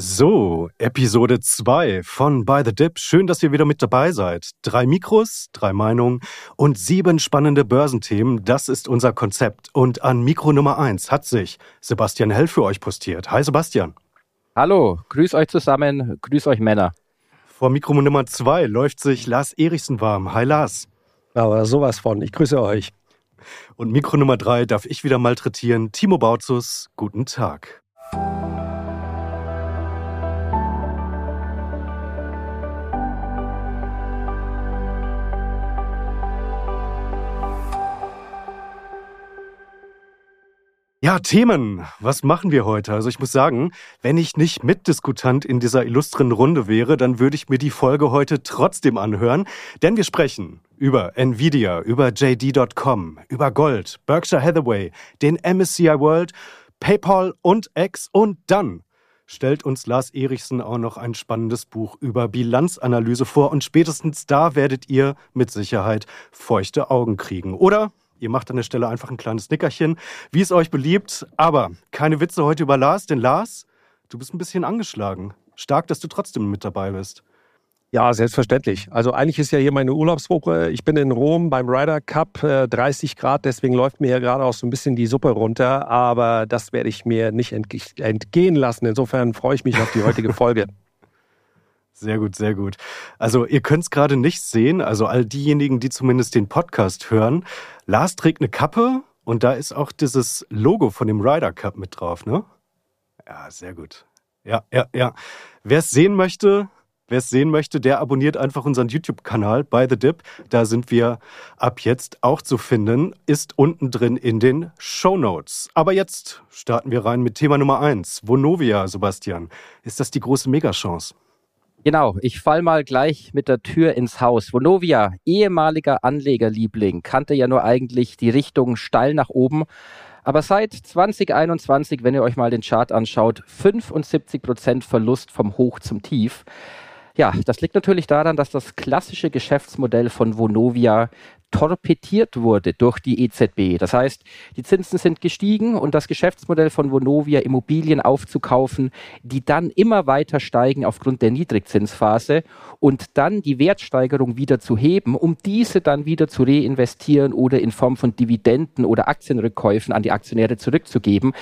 So, Episode 2 von By the Dip. Schön, dass ihr wieder mit dabei seid. Drei Mikros, drei Meinungen und sieben spannende Börsenthemen. Das ist unser Konzept. Und an Mikro Nummer 1 hat sich Sebastian Hell für euch postiert. Hi Sebastian. Hallo, grüß euch zusammen, grüß euch Männer. Vor Mikro Nummer 2 läuft sich Lars Erichsen warm. Hi Lars. Aber sowas von. Ich grüße euch. Und Mikro Nummer 3 darf ich wieder malträtieren. Timo Bautzus, guten Tag. Ja, Themen. Was machen wir heute? Also ich muss sagen, wenn ich nicht Mitdiskutant in dieser illustren Runde wäre, dann würde ich mir die Folge heute trotzdem anhören, denn wir sprechen über Nvidia, über JD.com, über Gold, Berkshire Hathaway, den MSCI World, PayPal und X und dann stellt uns Lars Erichsen auch noch ein spannendes Buch über Bilanzanalyse vor und spätestens da werdet ihr mit Sicherheit feuchte Augen kriegen. Oder Ihr macht an der Stelle einfach ein kleines Nickerchen, wie es euch beliebt. Aber keine Witze heute über Lars, denn Lars, du bist ein bisschen angeschlagen. Stark, dass du trotzdem mit dabei bist. Ja, selbstverständlich. Also eigentlich ist ja hier meine Urlaubswoche. Ich bin in Rom beim Ryder Cup, 30 äh, Grad, deswegen läuft mir ja gerade auch so ein bisschen die Suppe runter. Aber das werde ich mir nicht entgehen lassen. Insofern freue ich mich auf die heutige Folge. Sehr gut, sehr gut. Also ihr könnt es gerade nicht sehen, also all diejenigen, die zumindest den Podcast hören. Lars trägt eine Kappe und da ist auch dieses Logo von dem Ryder Cup mit drauf, ne? Ja, sehr gut. Ja, ja, ja. Wer es sehen möchte, wer es sehen möchte, der abonniert einfach unseren YouTube-Kanal by the Dip. Da sind wir ab jetzt auch zu finden. Ist unten drin in den Show Notes. Aber jetzt starten wir rein mit Thema Nummer eins. Vonovia, Sebastian. Ist das die große Megachance? Genau, ich fall mal gleich mit der Tür ins Haus. Vonovia, ehemaliger Anlegerliebling, kannte ja nur eigentlich die Richtung steil nach oben. Aber seit 2021, wenn ihr euch mal den Chart anschaut, 75 Prozent Verlust vom Hoch zum Tief. Ja, das liegt natürlich daran, dass das klassische Geschäftsmodell von Vonovia torpediert wurde durch die EZB. Das heißt, die Zinsen sind gestiegen und das Geschäftsmodell von Vonovia, Immobilien aufzukaufen, die dann immer weiter steigen aufgrund der Niedrigzinsphase und dann die Wertsteigerung wieder zu heben, um diese dann wieder zu reinvestieren oder in Form von Dividenden oder Aktienrückkäufen an die Aktionäre zurückzugeben.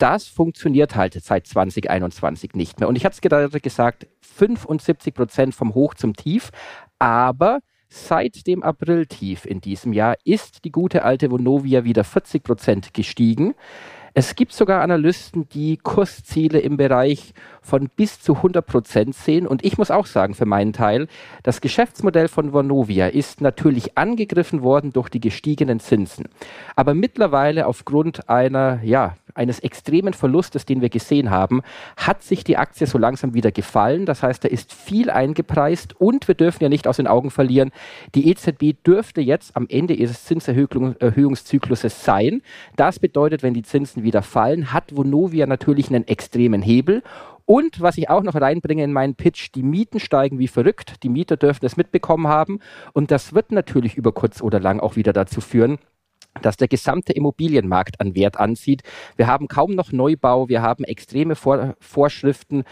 Das funktioniert halt seit 2021 nicht mehr. Und ich hatte es gerade gesagt, 75 Prozent vom Hoch zum Tief, aber Seit dem April-Tief in diesem Jahr ist die gute alte Vonovia wieder 40 Prozent gestiegen. Es gibt sogar Analysten, die Kursziele im Bereich von bis zu 100 Prozent sehen. Und ich muss auch sagen, für meinen Teil, das Geschäftsmodell von Vonovia ist natürlich angegriffen worden durch die gestiegenen Zinsen. Aber mittlerweile aufgrund einer, ja, eines extremen Verlustes, den wir gesehen haben, hat sich die Aktie so langsam wieder gefallen. Das heißt, da ist viel eingepreist und wir dürfen ja nicht aus den Augen verlieren, die EZB dürfte jetzt am Ende ihres Zinserhöhungszykluses sein. Das bedeutet, wenn die Zinsen wieder fallen, hat Vonovia natürlich einen extremen Hebel und was ich auch noch reinbringe in meinen Pitch, die Mieten steigen wie verrückt. Die Mieter dürfen es mitbekommen haben. Und das wird natürlich über kurz oder lang auch wieder dazu führen, dass der gesamte Immobilienmarkt an Wert anzieht. Wir haben kaum noch Neubau, wir haben extreme Vor Vorschriften,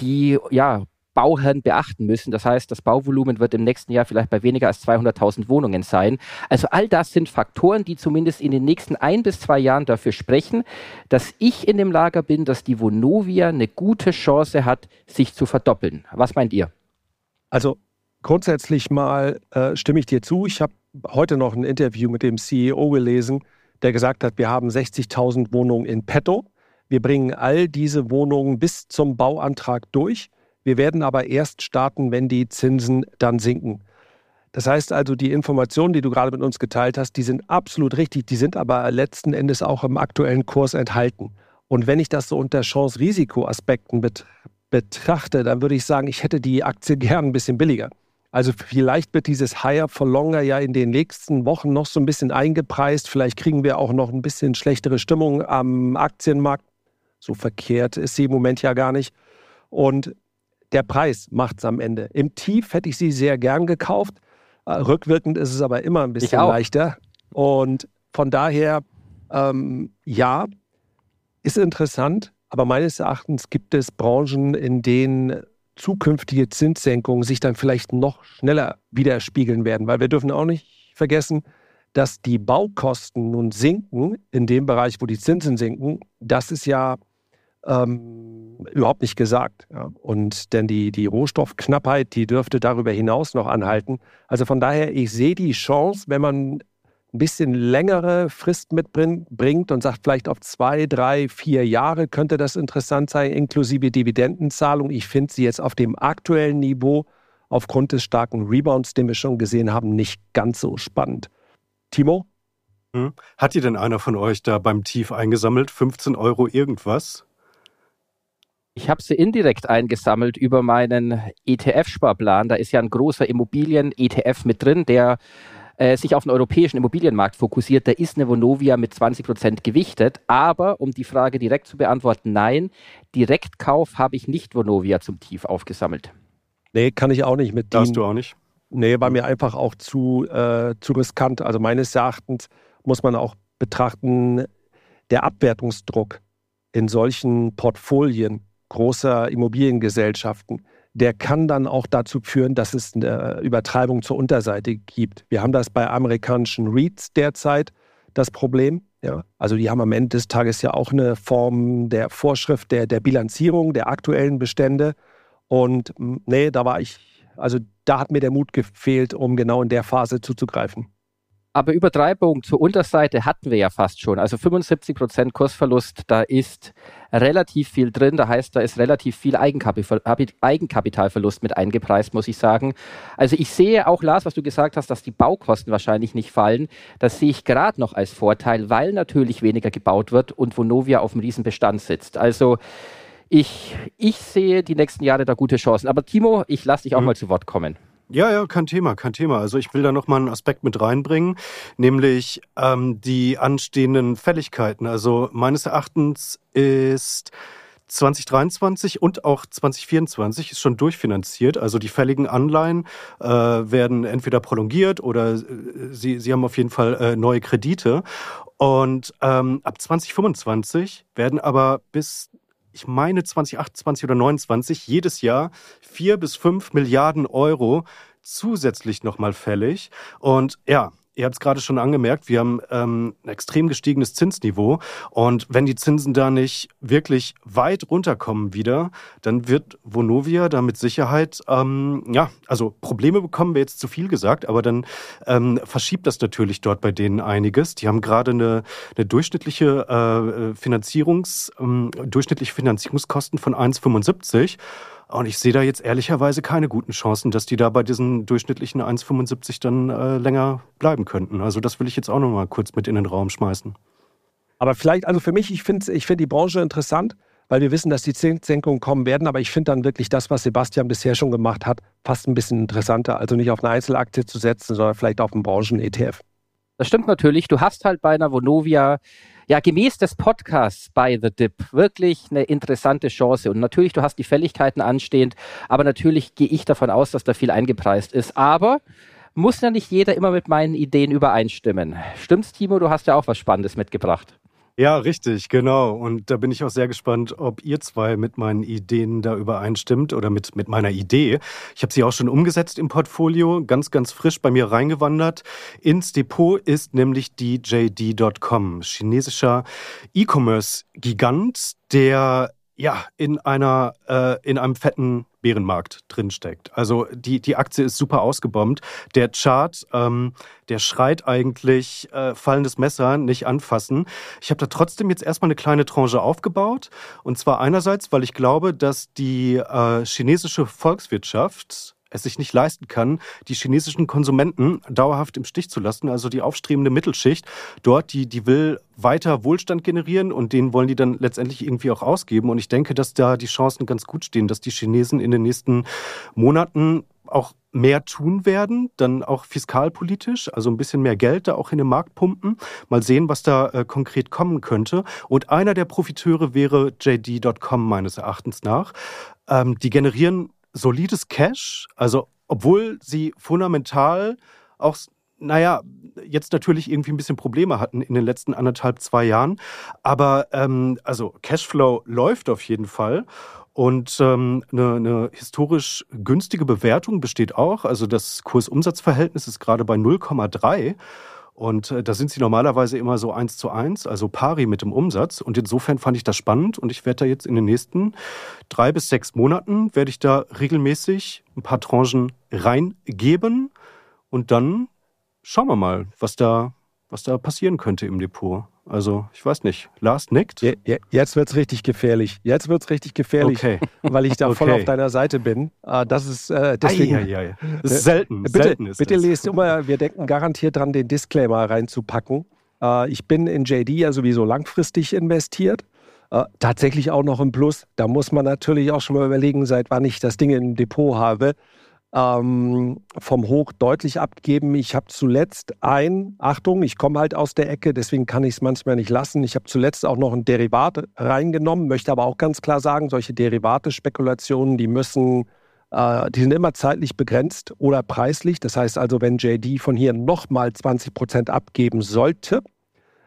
die ja Bauherren beachten müssen. Das heißt, das Bauvolumen wird im nächsten Jahr vielleicht bei weniger als 200.000 Wohnungen sein. Also all das sind Faktoren, die zumindest in den nächsten ein bis zwei Jahren dafür sprechen, dass ich in dem Lager bin, dass die Vonovia eine gute Chance hat, sich zu verdoppeln. Was meint ihr? Also grundsätzlich mal äh, stimme ich dir zu. Ich habe heute noch ein Interview mit dem CEO gelesen, der gesagt hat, wir haben 60.000 Wohnungen in petto. Wir bringen all diese Wohnungen bis zum Bauantrag durch. Wir werden aber erst starten, wenn die Zinsen dann sinken. Das heißt also, die Informationen, die du gerade mit uns geteilt hast, die sind absolut richtig, die sind aber letzten Endes auch im aktuellen Kurs enthalten. Und wenn ich das so unter Chance-Risiko-Aspekten bet betrachte, dann würde ich sagen, ich hätte die Aktie gern ein bisschen billiger. Also vielleicht wird dieses Higher for Longer ja in den nächsten Wochen noch so ein bisschen eingepreist. Vielleicht kriegen wir auch noch ein bisschen schlechtere Stimmung am Aktienmarkt. So verkehrt ist sie im Moment ja gar nicht. Und der Preis macht es am Ende. Im Tief hätte ich sie sehr gern gekauft. Äh, rückwirkend ist es aber immer ein bisschen leichter. Und von daher, ähm, ja, ist interessant. aber meines Erachtens gibt es Branchen, in denen zukünftige Zinssenkungen sich dann vielleicht noch schneller widerspiegeln werden, weil wir dürfen auch nicht vergessen, dass die Baukosten nun sinken in dem Bereich, wo die Zinsen sinken. Das ist ja ähm, überhaupt nicht gesagt. Ja. Und denn die, die Rohstoffknappheit, die dürfte darüber hinaus noch anhalten. Also von daher, ich sehe die Chance, wenn man ein bisschen längere Frist mitbringt und sagt, vielleicht auf zwei, drei, vier Jahre könnte das interessant sein, inklusive Dividendenzahlung. Ich finde sie jetzt auf dem aktuellen Niveau aufgrund des starken Rebounds, den wir schon gesehen haben, nicht ganz so spannend. Timo? Hm. Hat ihr denn einer von euch da beim Tief eingesammelt? 15 Euro irgendwas? Ich habe sie indirekt eingesammelt über meinen ETF-Sparplan. Da ist ja ein großer Immobilien-ETF mit drin, der äh, sich auf den europäischen Immobilienmarkt fokussiert. Da ist eine Vonovia mit 20 Prozent gewichtet. Aber um die Frage direkt zu beantworten, nein, Direktkauf habe ich nicht Vonovia zum Tief aufgesammelt. Nee, kann ich auch nicht mit. Darfst du auch nicht? Nee, war mir einfach auch zu, äh, zu riskant. Also meines Erachtens muss man auch betrachten, der Abwertungsdruck in solchen Portfolien großer Immobiliengesellschaften, der kann dann auch dazu führen, dass es eine Übertreibung zur Unterseite gibt. Wir haben das bei amerikanischen REITs derzeit, das Problem. Ja, also die haben am Ende des Tages ja auch eine Form der Vorschrift der, der Bilanzierung der aktuellen Bestände. Und nee, da war ich, also da hat mir der Mut gefehlt, um genau in der Phase zuzugreifen. Aber Übertreibung zur Unterseite hatten wir ja fast schon. Also 75 Prozent Kursverlust, da ist relativ viel drin. Da heißt, da ist relativ viel Eigenkapitalverlust mit eingepreist, muss ich sagen. Also ich sehe auch, Lars, was du gesagt hast, dass die Baukosten wahrscheinlich nicht fallen. Das sehe ich gerade noch als Vorteil, weil natürlich weniger gebaut wird und Vonovia auf dem Riesenbestand sitzt. Also ich, ich sehe die nächsten Jahre da gute Chancen. Aber Timo, ich lasse dich auch mhm. mal zu Wort kommen. Ja, ja, kein Thema, kein Thema. Also ich will da noch mal einen Aspekt mit reinbringen, nämlich ähm, die anstehenden Fälligkeiten. Also meines Erachtens ist 2023 und auch 2024 ist schon durchfinanziert. Also die fälligen Anleihen äh, werden entweder prolongiert oder äh, sie, sie haben auf jeden Fall äh, neue Kredite. Und ähm, ab 2025 werden aber bis ich meine 2028 oder 2029 jedes Jahr vier bis fünf Milliarden Euro zusätzlich nochmal fällig. Und ja, Ihr habt es gerade schon angemerkt, wir haben ähm, ein extrem gestiegenes Zinsniveau. Und wenn die Zinsen da nicht wirklich weit runterkommen wieder, dann wird Vonovia da mit Sicherheit, ähm, ja, also Probleme bekommen, wäre jetzt zu viel gesagt, aber dann ähm, verschiebt das natürlich dort bei denen einiges. Die haben gerade eine, eine durchschnittliche äh, Finanzierungs, ähm, durchschnittliche Finanzierungskosten von 1,75. Und ich sehe da jetzt ehrlicherweise keine guten Chancen, dass die da bei diesen durchschnittlichen 1,75 dann äh, länger bleiben könnten. Also das will ich jetzt auch noch mal kurz mit in den Raum schmeißen. Aber vielleicht, also für mich, ich finde ich find die Branche interessant, weil wir wissen, dass die Zinssenkungen kommen werden. Aber ich finde dann wirklich das, was Sebastian bisher schon gemacht hat, fast ein bisschen interessanter. Also nicht auf eine Einzelaktie zu setzen, sondern vielleicht auf einen Branchen-ETF. Das stimmt natürlich. Du hast halt bei einer Vonovia ja, gemäß des Podcasts bei The Dip wirklich eine interessante Chance. Und natürlich, du hast die Fälligkeiten anstehend, aber natürlich gehe ich davon aus, dass da viel eingepreist ist. Aber muss ja nicht jeder immer mit meinen Ideen übereinstimmen. Stimmt's, Timo? Du hast ja auch was Spannendes mitgebracht. Ja, richtig, genau. Und da bin ich auch sehr gespannt, ob ihr zwei mit meinen Ideen da übereinstimmt oder mit, mit meiner Idee. Ich habe sie auch schon umgesetzt im Portfolio, ganz, ganz frisch bei mir reingewandert. Ins Depot ist nämlich die JD.com, chinesischer E-Commerce-Gigant, der ja in einer äh, in einem fetten Bärenmarkt drinsteckt. Also die, die Aktie ist super ausgebombt. Der Chart, ähm, der schreit eigentlich äh, fallendes Messer, nicht anfassen. Ich habe da trotzdem jetzt erstmal eine kleine Tranche aufgebaut. Und zwar einerseits, weil ich glaube, dass die äh, chinesische Volkswirtschaft es sich nicht leisten kann, die chinesischen Konsumenten dauerhaft im Stich zu lassen. Also die aufstrebende Mittelschicht dort, die, die will weiter Wohlstand generieren und den wollen die dann letztendlich irgendwie auch ausgeben. Und ich denke, dass da die Chancen ganz gut stehen, dass die Chinesen in den nächsten Monaten auch mehr tun werden, dann auch fiskalpolitisch, also ein bisschen mehr Geld da auch in den Markt pumpen. Mal sehen, was da äh, konkret kommen könnte. Und einer der Profiteure wäre JD.com meines Erachtens nach. Ähm, die generieren solides Cash, also obwohl sie fundamental auch naja, jetzt natürlich irgendwie ein bisschen Probleme hatten in den letzten anderthalb, zwei Jahren. Aber ähm, also Cashflow läuft auf jeden Fall. Und ähm, eine, eine historisch günstige Bewertung besteht auch. Also das Kursumsatzverhältnis ist gerade bei 0,3. Und äh, da sind sie normalerweise immer so eins zu eins, also pari mit dem Umsatz. Und insofern fand ich das spannend und ich werde da jetzt in den nächsten drei bis sechs Monaten, werde ich da regelmäßig ein paar Tranchen reingeben und dann schauen wir mal, was da, was da passieren könnte im Depot. Also, ich weiß nicht. Lars nickt. Ja, ja, jetzt wird es richtig gefährlich. Jetzt wird es richtig gefährlich, okay. weil ich da okay. voll auf deiner Seite bin. Ah, das ist äh, deswegen. Ei, ei, ei. Das ist selten. Bitte, selten ist bitte das. lest immer, wir denken garantiert dran, den Disclaimer reinzupacken. Äh, ich bin in JD ja sowieso langfristig investiert. Äh, tatsächlich auch noch im Plus. Da muss man natürlich auch schon mal überlegen, seit wann ich das Ding im Depot habe ähm, vom Hoch deutlich abgeben. Ich habe zuletzt ein, Achtung, ich komme halt aus der Ecke, deswegen kann ich es manchmal nicht lassen. Ich habe zuletzt auch noch ein Derivat reingenommen, möchte aber auch ganz klar sagen, solche Derivate-Spekulationen, die müssen, äh, die sind immer zeitlich begrenzt oder preislich. Das heißt also, wenn JD von hier nochmal 20 Prozent abgeben sollte,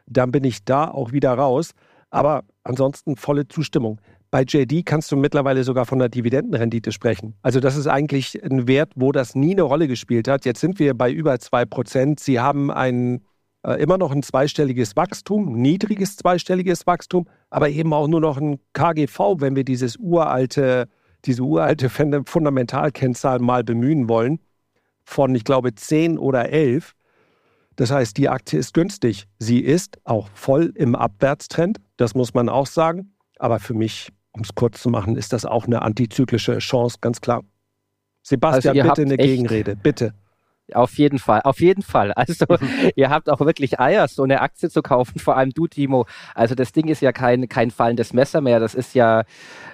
dann bin ich da auch wieder raus. Aber ansonsten volle Zustimmung. Bei JD kannst du mittlerweile sogar von der Dividendenrendite sprechen. Also das ist eigentlich ein Wert, wo das nie eine Rolle gespielt hat. Jetzt sind wir bei über 2%. Sie haben ein, äh, immer noch ein zweistelliges Wachstum, niedriges zweistelliges Wachstum, aber eben auch nur noch ein KGV, wenn wir dieses uralte, diese uralte Fundamentalkennzahl mal bemühen wollen, von, ich glaube, 10 oder 11. Das heißt, die Aktie ist günstig. Sie ist auch voll im Abwärtstrend, das muss man auch sagen. Aber für mich um es kurz zu machen, ist das auch eine antizyklische Chance, ganz klar. Sebastian, also bitte eine Gegenrede, bitte. Auf jeden Fall, auf jeden Fall. Also ihr habt auch wirklich Eier, so eine Aktie zu kaufen, vor allem du, Timo. Also das Ding ist ja kein, kein fallendes Messer mehr. Das ist ja,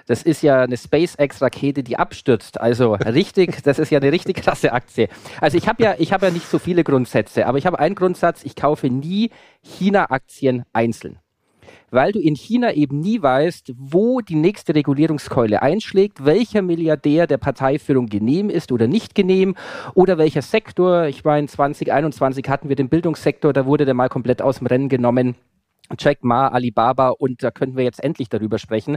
das ist ja eine SpaceX-Rakete, die abstürzt. Also richtig, das ist ja eine richtig klasse Aktie. Also ich habe ja, ich habe ja nicht so viele Grundsätze, aber ich habe einen Grundsatz, ich kaufe nie China-Aktien einzeln weil du in China eben nie weißt, wo die nächste Regulierungskeule einschlägt, welcher Milliardär der Parteiführung genehm ist oder nicht genehm oder welcher Sektor. Ich meine, 2021 hatten wir den Bildungssektor, da wurde der mal komplett aus dem Rennen genommen. Jack Ma, Alibaba und da könnten wir jetzt endlich darüber sprechen.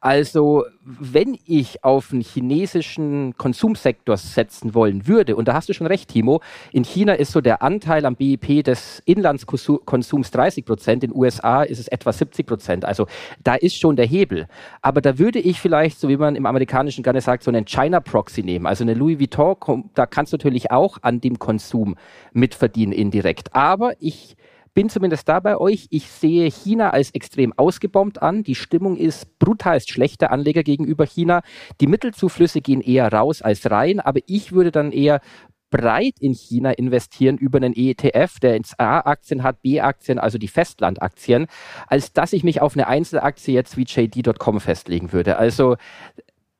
Also, wenn ich auf einen chinesischen Konsumsektor setzen wollen würde, und da hast du schon recht, Timo, in China ist so der Anteil am BIP des Inlandskonsums 30 Prozent, in den USA ist es etwa 70 Prozent. Also, da ist schon der Hebel. Aber da würde ich vielleicht, so wie man im Amerikanischen gerne sagt, so einen China Proxy nehmen. Also eine Louis Vuitton, da kannst du natürlich auch an dem Konsum mitverdienen indirekt. Aber ich bin zumindest da bei euch. Ich sehe China als extrem ausgebombt an. Die Stimmung ist brutal schlecht der Anleger gegenüber China. Die Mittelzuflüsse gehen eher raus als rein, aber ich würde dann eher breit in China investieren über einen ETF, der ins A-Aktien hat, B-Aktien, also die Festlandaktien, als dass ich mich auf eine Einzelaktie jetzt wie JD.com festlegen würde. Also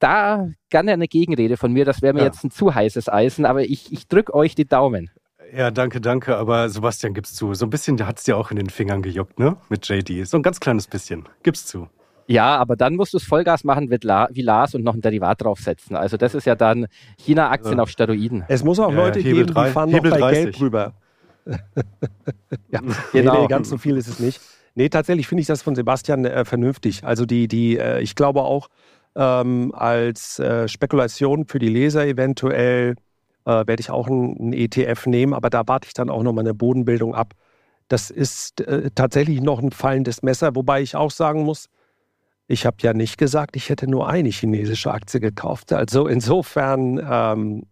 da gerne eine Gegenrede von mir, das wäre mir ja. jetzt ein zu heißes Eisen, aber ich, ich drücke euch die Daumen. Ja, danke, danke. Aber Sebastian, gib's zu. So ein bisschen hat es dir auch in den Fingern gejuckt, ne? Mit JD. So ein ganz kleines bisschen. Gib's zu. Ja, aber dann musst du es Vollgas machen wie Lars und noch ein Derivat draufsetzen. Also das ist ja dann China-Aktien ja. auf Steroiden. Es muss auch ja, Leute geben, drei, die fahren Hebel noch bei 30. Geld rüber. ja, genau. Nee, nee, ganz so viel ist es nicht. Nee, tatsächlich finde ich das von Sebastian äh, vernünftig. Also die, die, äh, ich glaube auch ähm, als äh, Spekulation für die Leser eventuell äh, werde ich auch einen ETF nehmen, aber da warte ich dann auch noch mal eine Bodenbildung ab. Das ist äh, tatsächlich noch ein fallendes Messer, wobei ich auch sagen muss, ich habe ja nicht gesagt, ich hätte nur eine chinesische Aktie gekauft. Also insofern. Ähm,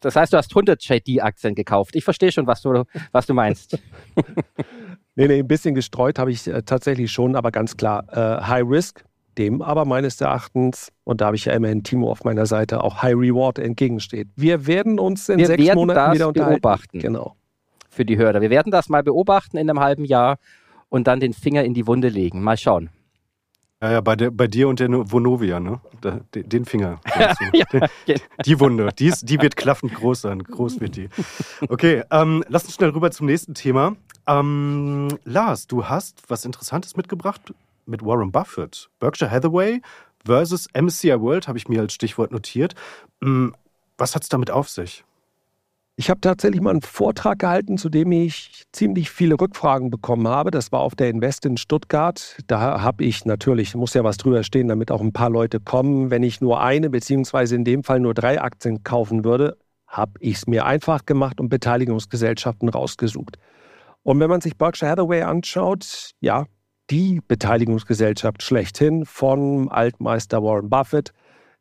das heißt, du hast 100 JD-Aktien gekauft. Ich verstehe schon, was du, was du meinst. nee, nee, ein bisschen gestreut habe ich äh, tatsächlich schon, aber ganz klar, äh, High Risk, dem aber meines Erachtens, und da habe ich ja immerhin Timo auf meiner Seite, auch High Reward entgegensteht. Wir werden uns in Wir sechs Monaten wieder unterhalten. beobachten. Genau. Für die Hörer. Wir werden das mal beobachten in einem halben Jahr und dann den Finger in die Wunde legen. Mal schauen. Ja, ja, bei, der, bei dir und der Vonovia, ne? Da, den Finger. ja, genau. die Wunde, die, ist, die wird klaffend groß sein. Groß wird die. Okay, ähm, lass uns schnell rüber zum nächsten Thema. Ähm, Lars, du hast was Interessantes mitgebracht mit Warren Buffett. Berkshire Hathaway versus MSCI World habe ich mir als Stichwort notiert. Hm, was hat es damit auf sich? Ich habe tatsächlich mal einen Vortrag gehalten, zu dem ich ziemlich viele Rückfragen bekommen habe. Das war auf der Invest in Stuttgart. Da habe ich natürlich, muss ja was drüber stehen, damit auch ein paar Leute kommen. Wenn ich nur eine, beziehungsweise in dem Fall nur drei Aktien kaufen würde, habe ich es mir einfach gemacht und Beteiligungsgesellschaften rausgesucht. Und wenn man sich Berkshire Hathaway anschaut, ja, die Beteiligungsgesellschaft schlechthin von Altmeister Warren Buffett,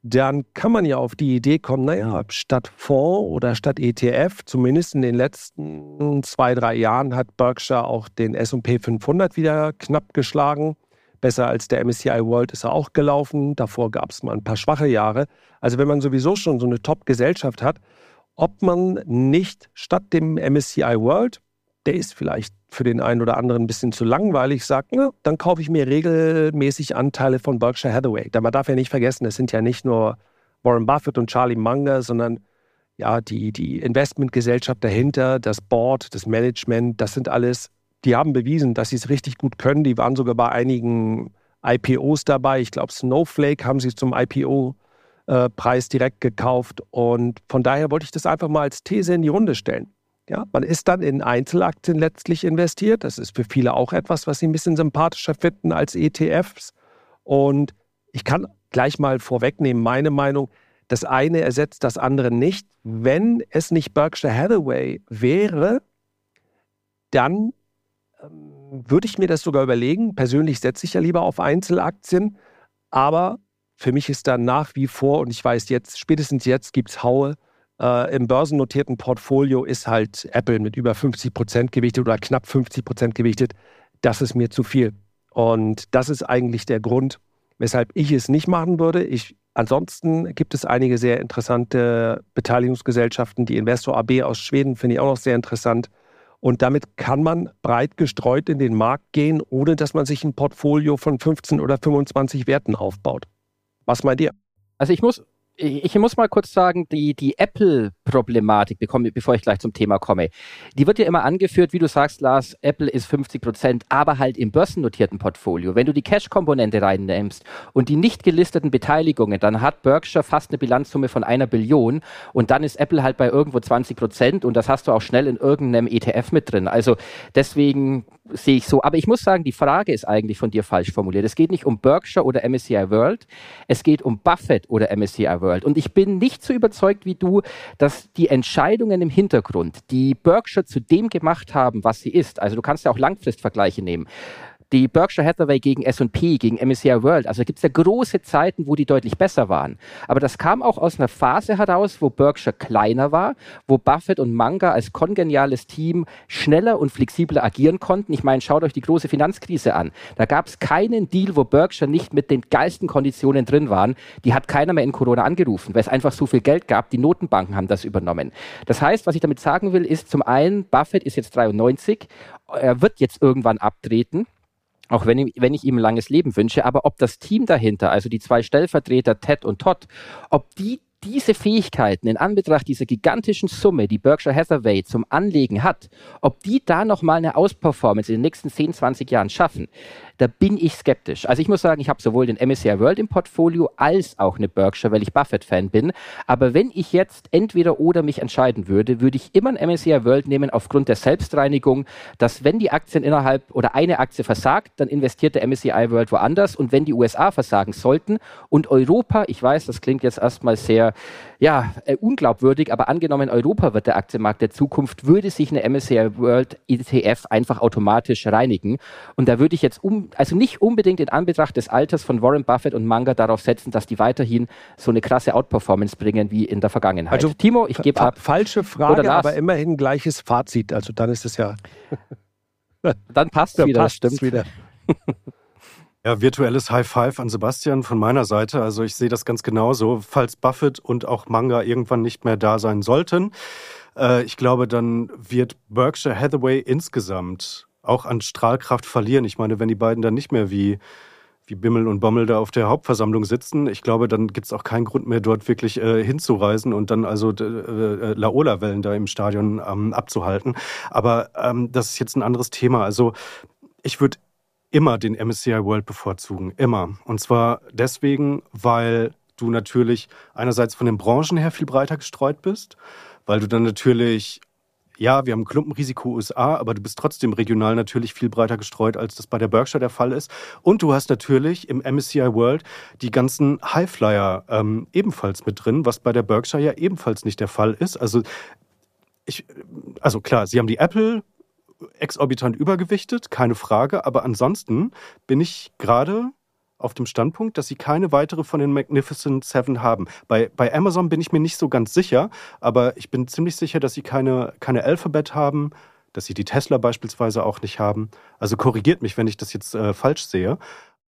dann kann man ja auf die Idee kommen, naja, statt Fonds oder statt ETF, zumindest in den letzten zwei, drei Jahren hat Berkshire auch den SP 500 wieder knapp geschlagen. Besser als der MSCI World ist er auch gelaufen. Davor gab es mal ein paar schwache Jahre. Also wenn man sowieso schon so eine Top-Gesellschaft hat, ob man nicht statt dem MSCI World der ist vielleicht für den einen oder anderen ein bisschen zu langweilig, sagt, na, dann kaufe ich mir regelmäßig Anteile von Berkshire Hathaway. Da man darf ja nicht vergessen, es sind ja nicht nur Warren Buffett und Charlie Munger, sondern ja, die, die Investmentgesellschaft dahinter, das Board, das Management, das sind alles, die haben bewiesen, dass sie es richtig gut können. Die waren sogar bei einigen IPOs dabei. Ich glaube, Snowflake haben sie zum IPO-Preis äh, direkt gekauft. Und von daher wollte ich das einfach mal als These in die Runde stellen. Ja, man ist dann in Einzelaktien letztlich investiert. Das ist für viele auch etwas, was sie ein bisschen sympathischer finden als ETFs. Und ich kann gleich mal vorwegnehmen, meine Meinung, das eine ersetzt das andere nicht. Wenn es nicht Berkshire Hathaway wäre, dann ähm, würde ich mir das sogar überlegen. Persönlich setze ich ja lieber auf Einzelaktien. Aber für mich ist da nach wie vor, und ich weiß jetzt, spätestens jetzt gibt es Haue, äh, Im börsennotierten Portfolio ist halt Apple mit über 50 Prozent gewichtet oder knapp 50 Prozent gewichtet. Das ist mir zu viel. Und das ist eigentlich der Grund, weshalb ich es nicht machen würde. Ich, ansonsten gibt es einige sehr interessante Beteiligungsgesellschaften. Die Investor AB aus Schweden finde ich auch noch sehr interessant. Und damit kann man breit gestreut in den Markt gehen, ohne dass man sich ein Portfolio von 15 oder 25 Werten aufbaut. Was meint ihr? Also ich muss ich muss mal kurz sagen, die, die Apple-Problematik, bevor ich gleich zum Thema komme, die wird ja immer angeführt, wie du sagst, Lars, Apple ist 50 Prozent, aber halt im börsennotierten Portfolio. Wenn du die Cash-Komponente reinnimmst und die nicht gelisteten Beteiligungen, dann hat Berkshire fast eine Bilanzsumme von einer Billion und dann ist Apple halt bei irgendwo 20 Prozent und das hast du auch schnell in irgendeinem ETF mit drin. Also deswegen sehe ich so. Aber ich muss sagen, die Frage ist eigentlich von dir falsch formuliert. Es geht nicht um Berkshire oder MSCI World, es geht um Buffett oder MSCI World. World. Und ich bin nicht so überzeugt wie du, dass die Entscheidungen im Hintergrund, die Berkshire zu dem gemacht haben, was sie ist, also du kannst ja auch Langfristvergleiche nehmen, die Berkshire Hathaway gegen S&P, gegen MSCI World. Also gibt es ja große Zeiten, wo die deutlich besser waren. Aber das kam auch aus einer Phase heraus, wo Berkshire kleiner war, wo Buffett und Manga als kongeniales Team schneller und flexibler agieren konnten. Ich meine, schaut euch die große Finanzkrise an. Da gab es keinen Deal, wo Berkshire nicht mit den geilsten Konditionen drin waren. Die hat keiner mehr in Corona angerufen, weil es einfach so viel Geld gab. Die Notenbanken haben das übernommen. Das heißt, was ich damit sagen will, ist zum einen, Buffett ist jetzt 93, er wird jetzt irgendwann abtreten auch wenn ich, wenn ich ihm ein langes Leben wünsche, aber ob das Team dahinter, also die zwei Stellvertreter Ted und Todd, ob die diese Fähigkeiten in Anbetracht dieser gigantischen Summe, die Berkshire Hathaway zum Anlegen hat, ob die da nochmal eine Ausperformance in den nächsten 10, 20 Jahren schaffen, da bin ich skeptisch. Also ich muss sagen, ich habe sowohl den MSCI World im Portfolio als auch eine Berkshire, weil ich Buffett-Fan bin. Aber wenn ich jetzt entweder oder mich entscheiden würde, würde ich immer ein MSCI World nehmen aufgrund der Selbstreinigung, dass wenn die Aktien innerhalb oder eine Aktie versagt, dann investiert der MSCI World woanders. Und wenn die USA versagen sollten und Europa, ich weiß, das klingt jetzt erstmal sehr ja, äh, unglaubwürdig, aber angenommen, Europa wird der Aktienmarkt der Zukunft, würde sich eine MSCI World ETF einfach automatisch reinigen. Und da würde ich jetzt um, also nicht unbedingt in Anbetracht des Alters von Warren Buffett und Manga darauf setzen, dass die weiterhin so eine krasse Outperformance bringen wie in der Vergangenheit. Also, Timo, ich gebe ab. Falsche Frage, aber immerhin gleiches Fazit. Also dann ist es ja. dann passt es wieder, passt stimmt. wieder. Ja, virtuelles High Five an Sebastian von meiner Seite. Also ich sehe das ganz genauso. Falls Buffett und auch Manga irgendwann nicht mehr da sein sollten, äh, ich glaube, dann wird Berkshire Hathaway insgesamt auch an Strahlkraft verlieren. Ich meine, wenn die beiden dann nicht mehr wie wie Bimmel und Bommel da auf der Hauptversammlung sitzen. Ich glaube, dann gibt es auch keinen Grund mehr, dort wirklich äh, hinzureisen und dann also äh, äh, Laola-Wellen da im Stadion ähm, abzuhalten. Aber ähm, das ist jetzt ein anderes Thema. Also ich würde immer den MSCI World bevorzugen. Immer. Und zwar deswegen, weil du natürlich einerseits von den Branchen her viel breiter gestreut bist, weil du dann natürlich ja, wir haben Klumpenrisiko USA, aber du bist trotzdem regional natürlich viel breiter gestreut, als das bei der Berkshire der Fall ist. Und du hast natürlich im MSCI World die ganzen Highflyer ähm, ebenfalls mit drin, was bei der Berkshire ja ebenfalls nicht der Fall ist. Also, ich, also klar, sie haben die Apple exorbitant übergewichtet, keine Frage, aber ansonsten bin ich gerade auf dem Standpunkt, dass sie keine weitere von den Magnificent Seven haben. Bei, bei Amazon bin ich mir nicht so ganz sicher, aber ich bin ziemlich sicher, dass sie keine, keine Alphabet haben, dass sie die Tesla beispielsweise auch nicht haben. Also korrigiert mich, wenn ich das jetzt äh, falsch sehe.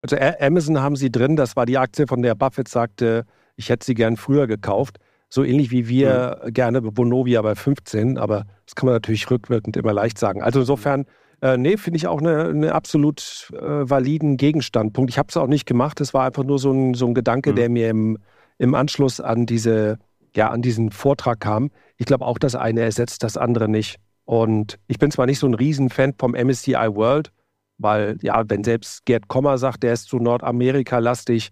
Also Amazon haben sie drin, das war die Aktie, von der Buffett sagte, ich hätte sie gern früher gekauft. So ähnlich wie wir mhm. gerne Bonovia bei 15, aber das kann man natürlich rückwirkend immer leicht sagen. Also insofern äh, nee, finde ich auch eine, eine absolut äh, validen Gegenstandpunkt. Ich habe es auch nicht gemacht. Es war einfach nur so ein, so ein Gedanke, mhm. der mir im, im Anschluss an, diese, ja, an diesen Vortrag kam. Ich glaube auch, das eine ersetzt das andere nicht. Und ich bin zwar nicht so ein Riesenfan vom MSCI World, weil, ja, wenn selbst Gerd Kommer sagt, der ist zu Nordamerika-lastig,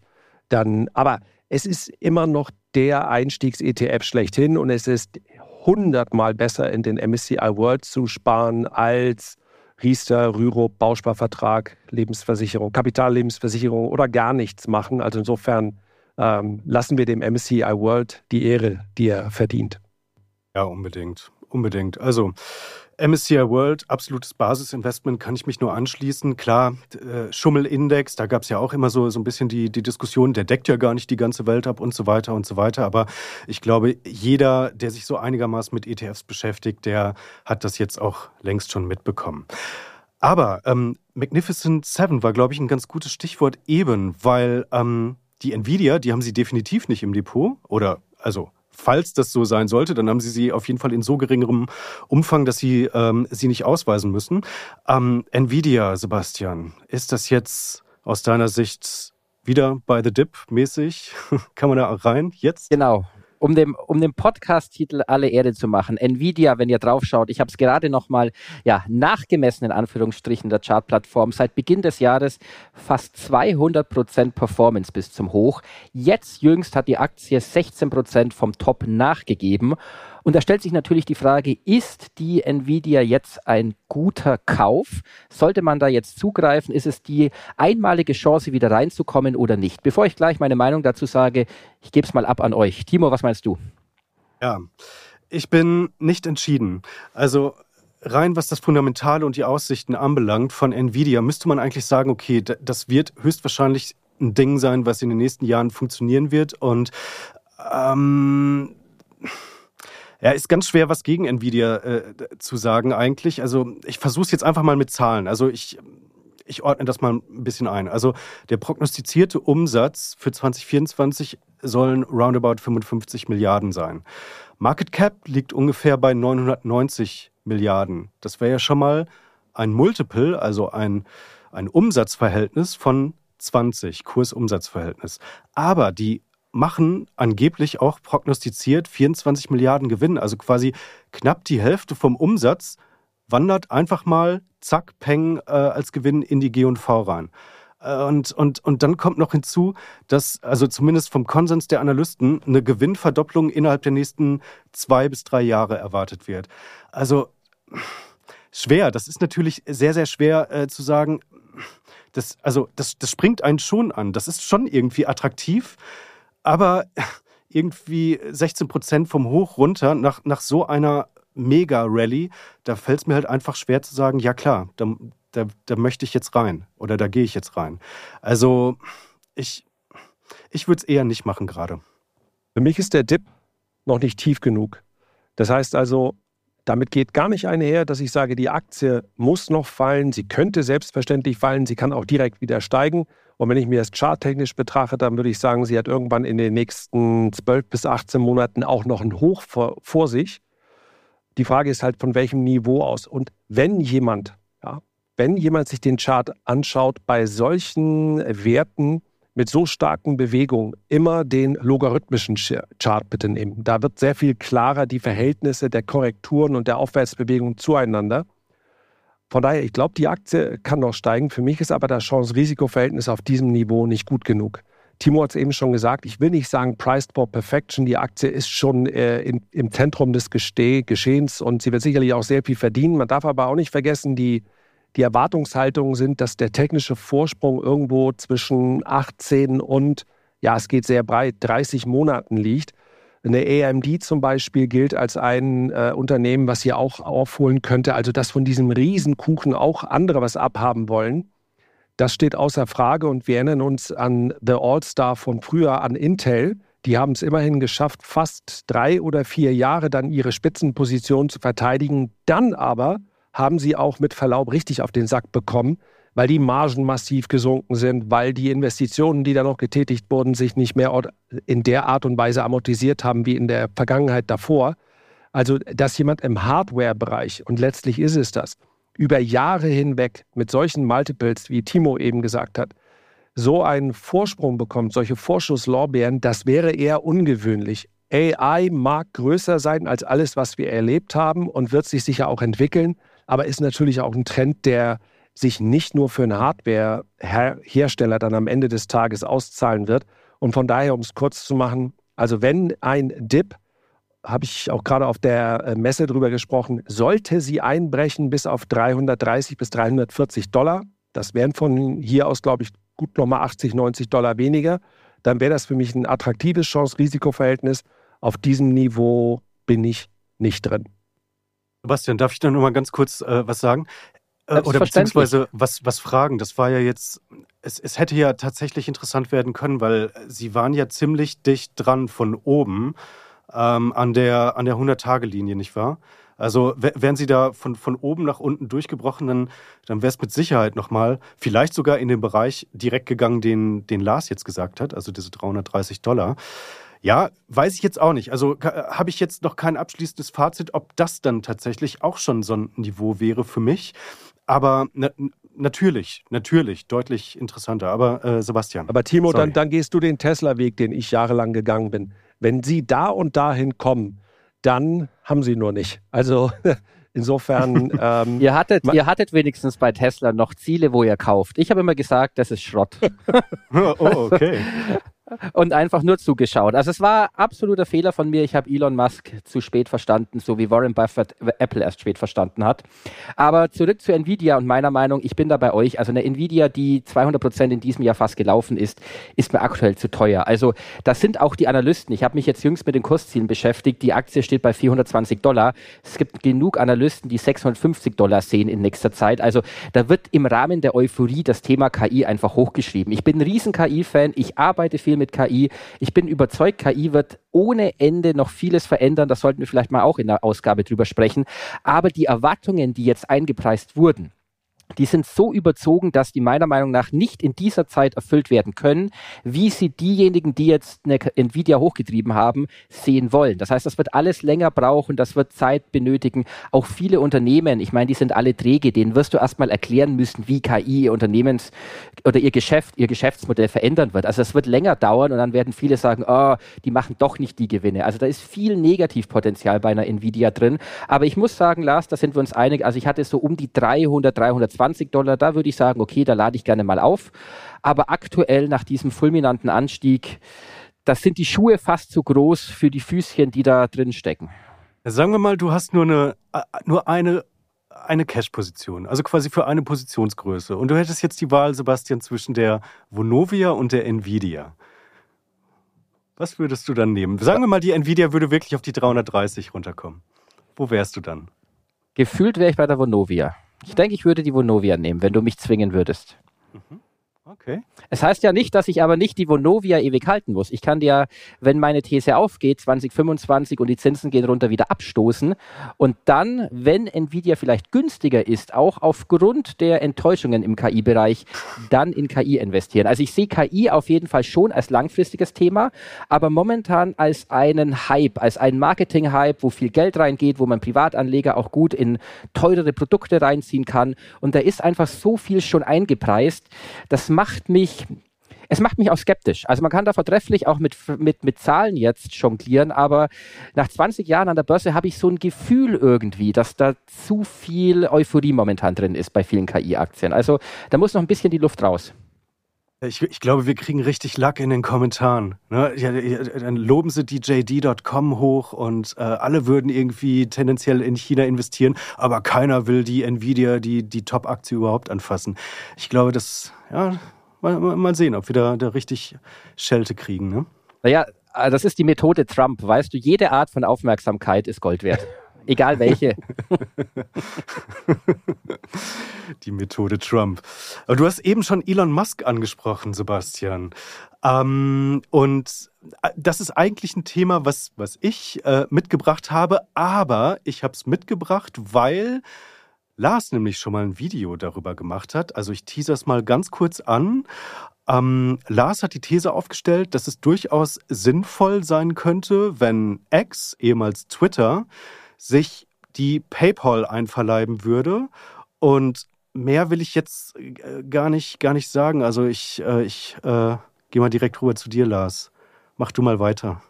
dann, aber es ist immer noch der Einstiegs-ETF schlechthin und es ist hundertmal besser in den MSCI World zu sparen als Riester, Rürup, Bausparvertrag, Lebensversicherung, Kapitallebensversicherung oder gar nichts machen. Also insofern ähm, lassen wir dem MSCI World die Ehre, die er verdient. Ja, unbedingt. Unbedingt. Also MSCI World, absolutes Basisinvestment, kann ich mich nur anschließen. Klar, äh, Schummelindex, da gab es ja auch immer so, so ein bisschen die, die Diskussion, der deckt ja gar nicht die ganze Welt ab und so weiter und so weiter. Aber ich glaube, jeder, der sich so einigermaßen mit ETFs beschäftigt, der hat das jetzt auch längst schon mitbekommen. Aber ähm, Magnificent Seven war, glaube ich, ein ganz gutes Stichwort eben, weil ähm, die Nvidia, die haben sie definitiv nicht im Depot oder also falls das so sein sollte, dann haben sie sie auf jeden Fall in so geringerem Umfang, dass sie ähm, sie nicht ausweisen müssen. Ähm, Nvidia, Sebastian, ist das jetzt aus deiner Sicht wieder bei The Dip mäßig? Kann man da rein jetzt? Genau um dem, um dem Podcast-Titel alle Erde zu machen, Nvidia, wenn ihr draufschaut, ich habe es gerade nochmal ja, nachgemessen in Anführungsstrichen der Chartplattform, seit Beginn des Jahres fast 200 Prozent Performance bis zum Hoch. Jetzt jüngst hat die Aktie 16 Prozent vom Top nachgegeben. Und da stellt sich natürlich die Frage, ist die Nvidia jetzt ein guter Kauf? Sollte man da jetzt zugreifen? Ist es die einmalige Chance, wieder reinzukommen oder nicht? Bevor ich gleich meine Meinung dazu sage, ich gebe es mal ab an euch. Timo, was meinst du? Ja, ich bin nicht entschieden. Also rein was das Fundamentale und die Aussichten anbelangt von Nvidia, müsste man eigentlich sagen, okay, das wird höchstwahrscheinlich ein Ding sein, was in den nächsten Jahren funktionieren wird. Und ähm, ja, ist ganz schwer, was gegen Nvidia äh, zu sagen eigentlich. Also ich versuche es jetzt einfach mal mit Zahlen. Also ich, ich ordne das mal ein bisschen ein. Also der prognostizierte Umsatz für 2024 sollen roundabout 55 Milliarden sein. Market Cap liegt ungefähr bei 990 Milliarden. Das wäre ja schon mal ein Multiple, also ein, ein Umsatzverhältnis von 20, Kursumsatzverhältnis. Aber die machen angeblich auch prognostiziert 24 Milliarden Gewinn. Also quasi knapp die Hälfte vom Umsatz wandert einfach mal, zack, peng, äh, als Gewinn in die G&V rein. Äh, und, und, und dann kommt noch hinzu, dass, also zumindest vom Konsens der Analysten, eine Gewinnverdopplung innerhalb der nächsten zwei bis drei Jahre erwartet wird. Also schwer, das ist natürlich sehr, sehr schwer äh, zu sagen. Das, also das, das springt einen schon an. Das ist schon irgendwie attraktiv. Aber irgendwie 16 Prozent vom Hoch runter nach, nach so einer Mega-Rally, da fällt es mir halt einfach schwer zu sagen, ja klar, da, da, da möchte ich jetzt rein oder da gehe ich jetzt rein. Also ich, ich würde es eher nicht machen gerade. Für mich ist der Dip noch nicht tief genug. Das heißt also, damit geht gar nicht einher, dass ich sage, die Aktie muss noch fallen, sie könnte selbstverständlich fallen, sie kann auch direkt wieder steigen. Und wenn ich mir das charttechnisch betrachte, dann würde ich sagen, sie hat irgendwann in den nächsten 12 bis 18 Monaten auch noch ein Hoch vor, vor sich. Die Frage ist halt, von welchem Niveau aus. Und wenn jemand, ja, wenn jemand sich den Chart anschaut, bei solchen Werten mit so starken Bewegungen immer den logarithmischen Chart bitte nehmen. Da wird sehr viel klarer die Verhältnisse der Korrekturen und der Aufwärtsbewegung zueinander. Von daher, ich glaube, die Aktie kann noch steigen. Für mich ist aber das Chance-Risiko-Verhältnis auf diesem Niveau nicht gut genug. Timo hat es eben schon gesagt, ich will nicht sagen Priced for Perfection. Die Aktie ist schon äh, in, im Zentrum des Geste Geschehens und sie wird sicherlich auch sehr viel verdienen. Man darf aber auch nicht vergessen, die, die Erwartungshaltungen sind, dass der technische Vorsprung irgendwo zwischen 18 und, ja, es geht sehr breit, 30 Monaten liegt. Eine AMD zum Beispiel gilt als ein äh, Unternehmen, was hier auch aufholen könnte. Also, dass von diesem Riesenkuchen auch andere was abhaben wollen. Das steht außer Frage und wir erinnern uns an The All-Star von früher, an Intel. Die haben es immerhin geschafft, fast drei oder vier Jahre dann ihre Spitzenposition zu verteidigen. Dann aber haben sie auch mit Verlaub richtig auf den Sack bekommen, weil die Margen massiv gesunken sind, weil die Investitionen, die da noch getätigt wurden, sich nicht mehr in der Art und Weise amortisiert haben wie in der Vergangenheit davor. Also, dass jemand im Hardware-Bereich, und letztlich ist es das, über Jahre hinweg mit solchen Multiples, wie Timo eben gesagt hat, so einen Vorsprung bekommt, solche Vorschusslorbeeren, das wäre eher ungewöhnlich. AI mag größer sein als alles, was wir erlebt haben und wird sich sicher auch entwickeln, aber ist natürlich auch ein Trend, der sich nicht nur für einen Hardware-Hersteller dann am Ende des Tages auszahlen wird. Und von daher, um es kurz zu machen, also wenn ein Dip habe ich auch gerade auf der äh, Messe drüber gesprochen, sollte sie einbrechen bis auf 330 bis 340 Dollar, das wären von hier aus, glaube ich, gut nochmal 80, 90 Dollar weniger, dann wäre das für mich ein attraktives Chance-Risiko-Verhältnis. Auf diesem Niveau bin ich nicht drin. Sebastian, darf ich da nur mal ganz kurz äh, was sagen? Äh, oder beziehungsweise was, was fragen? Das war ja jetzt, es, es hätte ja tatsächlich interessant werden können, weil Sie waren ja ziemlich dicht dran von oben ähm, an der, an der 100-Tage-Linie, nicht wahr? Also wären Sie da von, von oben nach unten durchgebrochen, dann, dann wäre es mit Sicherheit nochmal, vielleicht sogar in den Bereich direkt gegangen, den, den Lars jetzt gesagt hat, also diese 330 Dollar. Ja, weiß ich jetzt auch nicht. Also habe ich jetzt noch kein abschließendes Fazit, ob das dann tatsächlich auch schon so ein Niveau wäre für mich. Aber na, natürlich, natürlich, deutlich interessanter. Aber äh, Sebastian. Aber Timo, dann, dann gehst du den Tesla-Weg, den ich jahrelang gegangen bin. Wenn Sie da und dahin kommen, dann haben Sie nur nicht. Also insofern. Ähm, ihr, hattet, ihr hattet wenigstens bei Tesla noch Ziele, wo ihr kauft. Ich habe immer gesagt, das ist Schrott. oh, okay. Und einfach nur zugeschaut. Also es war absoluter Fehler von mir. Ich habe Elon Musk zu spät verstanden, so wie Warren Buffett Apple erst spät verstanden hat. Aber zurück zu Nvidia und meiner Meinung, ich bin da bei euch. Also eine Nvidia, die 200 Prozent in diesem Jahr fast gelaufen ist, ist mir aktuell zu teuer. Also das sind auch die Analysten. Ich habe mich jetzt jüngst mit den Kurszielen beschäftigt. Die Aktie steht bei 420 Dollar. Es gibt genug Analysten, die 650 Dollar sehen in nächster Zeit. Also da wird im Rahmen der Euphorie das Thema KI einfach hochgeschrieben. Ich bin ein riesen KI-Fan. Ich arbeite viel mit mit KI. Ich bin überzeugt, KI wird ohne Ende noch vieles verändern. Das sollten wir vielleicht mal auch in der Ausgabe drüber sprechen. Aber die Erwartungen, die jetzt eingepreist wurden, die sind so überzogen, dass die meiner Meinung nach nicht in dieser Zeit erfüllt werden können, wie sie diejenigen, die jetzt eine Nvidia hochgetrieben haben, sehen wollen. Das heißt, das wird alles länger brauchen, das wird Zeit benötigen. Auch viele Unternehmen, ich meine, die sind alle träge, denen wirst du erstmal erklären müssen, wie KI ihr Unternehmens oder ihr Geschäft, ihr Geschäftsmodell verändern wird. Also es wird länger dauern und dann werden viele sagen, oh, die machen doch nicht die Gewinne. Also da ist viel Negativpotenzial bei einer Nvidia drin. Aber ich muss sagen, Lars, da sind wir uns einig. Also ich hatte so um die 300, 320 20 Dollar, da würde ich sagen, okay, da lade ich gerne mal auf. Aber aktuell nach diesem fulminanten Anstieg, das sind die Schuhe fast zu groß für die Füßchen, die da drin stecken. Sagen wir mal, du hast nur eine, äh, nur eine, eine Cash-Position, also quasi für eine Positionsgröße. Und du hättest jetzt die Wahl, Sebastian, zwischen der Vonovia und der Nvidia. Was würdest du dann nehmen? Sagen wir mal, die Nvidia würde wirklich auf die 330 runterkommen. Wo wärst du dann? Gefühlt wäre ich bei der Vonovia. Ich denke, ich würde die Vonovia nehmen, wenn du mich zwingen würdest. Mhm. Okay. Es heißt ja nicht, dass ich aber nicht die Vonovia ewig halten muss. Ich kann dir, wenn meine These aufgeht, 2025 und die Zinsen gehen runter, wieder abstoßen und dann, wenn Nvidia vielleicht günstiger ist, auch aufgrund der Enttäuschungen im KI-Bereich, dann in KI investieren. Also ich sehe KI auf jeden Fall schon als langfristiges Thema, aber momentan als einen Hype, als einen Marketing-Hype, wo viel Geld reingeht, wo man Privatanleger auch gut in teurere Produkte reinziehen kann. Und da ist einfach so viel schon eingepreist, dass macht mich, es macht mich auch skeptisch. Also man kann da vortrefflich auch mit, mit, mit Zahlen jetzt jonglieren, aber nach 20 Jahren an der Börse habe ich so ein Gefühl irgendwie, dass da zu viel Euphorie momentan drin ist bei vielen KI-Aktien. Also da muss noch ein bisschen die Luft raus. Ich, ich, glaube, wir kriegen richtig Lack in den Kommentaren. Ne? Ja, dann loben sie die JD.com hoch und äh, alle würden irgendwie tendenziell in China investieren, aber keiner will die Nvidia, die, die Top-Aktie überhaupt anfassen. Ich glaube, das, ja, mal, mal sehen, ob wir da, da richtig Schelte kriegen. Ne? Naja, äh, das ist die Methode Trump. Weißt du, jede Art von Aufmerksamkeit ist Gold wert. Egal welche. Die Methode Trump. Aber du hast eben schon Elon Musk angesprochen, Sebastian. Ähm, und äh, das ist eigentlich ein Thema, was, was ich äh, mitgebracht habe, aber ich habe es mitgebracht, weil Lars nämlich schon mal ein Video darüber gemacht hat. Also ich teaser es mal ganz kurz an. Ähm, Lars hat die These aufgestellt, dass es durchaus sinnvoll sein könnte, wenn X, ehemals Twitter, sich die PayPal einverleiben würde. Und mehr will ich jetzt äh, gar nicht, gar nicht sagen. Also ich, äh, ich äh, gehe mal direkt rüber zu dir, Lars. Mach du mal weiter.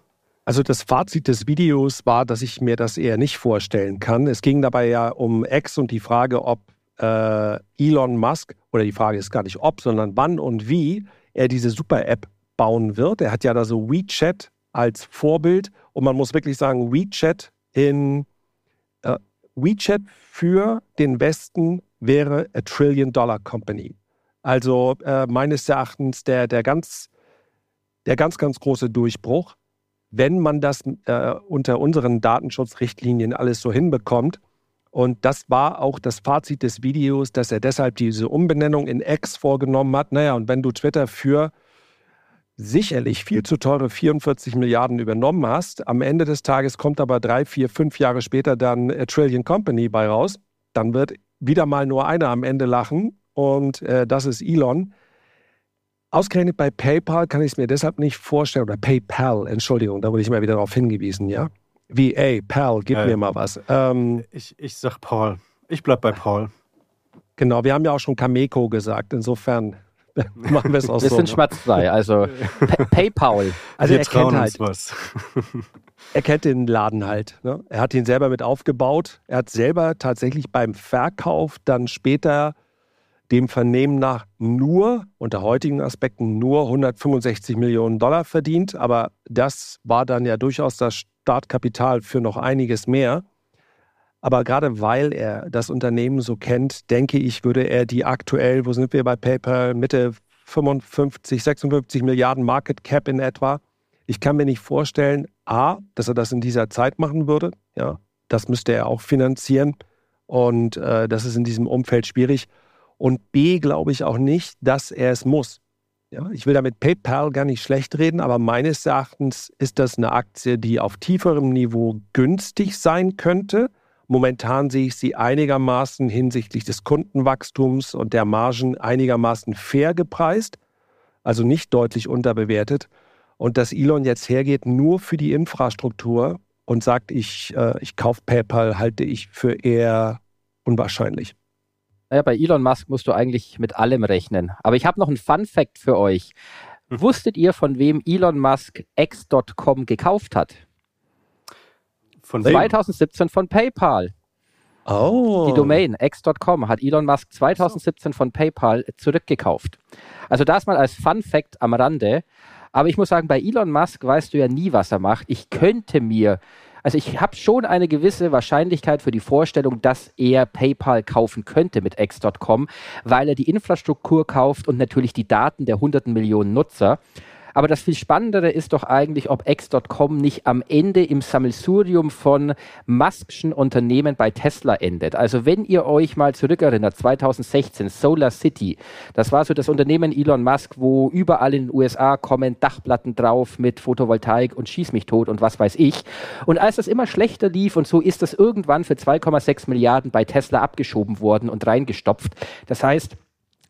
Also das Fazit des Videos war, dass ich mir das eher nicht vorstellen kann. Es ging dabei ja um X und die Frage, ob äh, Elon Musk, oder die Frage ist gar nicht ob, sondern wann und wie er diese Super-App bauen wird. Er hat ja da so WeChat als Vorbild und man muss wirklich sagen, WeChat in äh, WeChat für den Westen wäre a Trillion-Dollar-Company. Also äh, meines Erachtens der, der, ganz, der ganz, ganz große Durchbruch, wenn man das äh, unter unseren Datenschutzrichtlinien alles so hinbekommt. Und das war auch das Fazit des Videos, dass er deshalb diese Umbenennung in X vorgenommen hat. Naja, und wenn du Twitter für sicherlich viel zu teure 44 Milliarden übernommen hast. Am Ende des Tages kommt aber drei, vier, fünf Jahre später dann A Trillion Company bei raus. Dann wird wieder mal nur einer am Ende lachen und äh, das ist Elon. Ausgerechnet bei PayPal kann ich es mir deshalb nicht vorstellen, oder PayPal, Entschuldigung, da wurde ich mal wieder darauf hingewiesen, ja? Wie, ey, Pal, gib äh, mir mal was. Ähm, ich, ich sag Paul. Ich bleib bei Paul. Genau, wir haben ja auch schon Kameko gesagt, insofern Machen wir es auch wir so. Wir sind schmerzfrei. Also PayPal. Also wir er kennt halt, was. er kennt den Laden halt. Ne? Er hat ihn selber mit aufgebaut. Er hat selber tatsächlich beim Verkauf dann später dem Vernehmen nach nur, unter heutigen Aspekten, nur 165 Millionen Dollar verdient. Aber das war dann ja durchaus das Startkapital für noch einiges mehr. Aber gerade weil er das Unternehmen so kennt, denke ich, würde er die aktuell, wo sind wir bei PayPal, Mitte 55, 56 Milliarden Market Cap in etwa. Ich kann mir nicht vorstellen, A, dass er das in dieser Zeit machen würde. Ja, das müsste er auch finanzieren. Und äh, das ist in diesem Umfeld schwierig. Und B, glaube ich auch nicht, dass er es muss. Ja, ich will damit PayPal gar nicht schlecht reden, aber meines Erachtens ist das eine Aktie, die auf tieferem Niveau günstig sein könnte Momentan sehe ich sie einigermaßen hinsichtlich des Kundenwachstums und der Margen einigermaßen fair gepreist, also nicht deutlich unterbewertet. Und dass Elon jetzt hergeht nur für die Infrastruktur und sagt, ich, äh, ich kaufe PayPal, halte ich für eher unwahrscheinlich. Naja, bei Elon Musk musst du eigentlich mit allem rechnen. Aber ich habe noch einen Fun Fact für euch. Hm. Wusstet ihr, von wem Elon Musk X.com gekauft hat? Von 2017 von PayPal. Oh. Die Domain x.com hat Elon Musk 2017 von PayPal zurückgekauft. Also das mal als Fun Fact am Rande. Aber ich muss sagen, bei Elon Musk weißt du ja nie, was er macht. Ich könnte mir, also ich habe schon eine gewisse Wahrscheinlichkeit für die Vorstellung, dass er PayPal kaufen könnte mit x.com, weil er die Infrastruktur kauft und natürlich die Daten der hunderten Millionen Nutzer. Aber das viel Spannendere ist doch eigentlich, ob X.com nicht am Ende im Sammelsurium von Muskschen Unternehmen bei Tesla endet. Also wenn ihr euch mal zurückerinnert, 2016, Solar City, das war so das Unternehmen Elon Musk, wo überall in den USA kommen Dachplatten drauf mit Photovoltaik und Schieß mich tot und was weiß ich. Und als das immer schlechter lief und so ist das irgendwann für 2,6 Milliarden bei Tesla abgeschoben worden und reingestopft. Das heißt,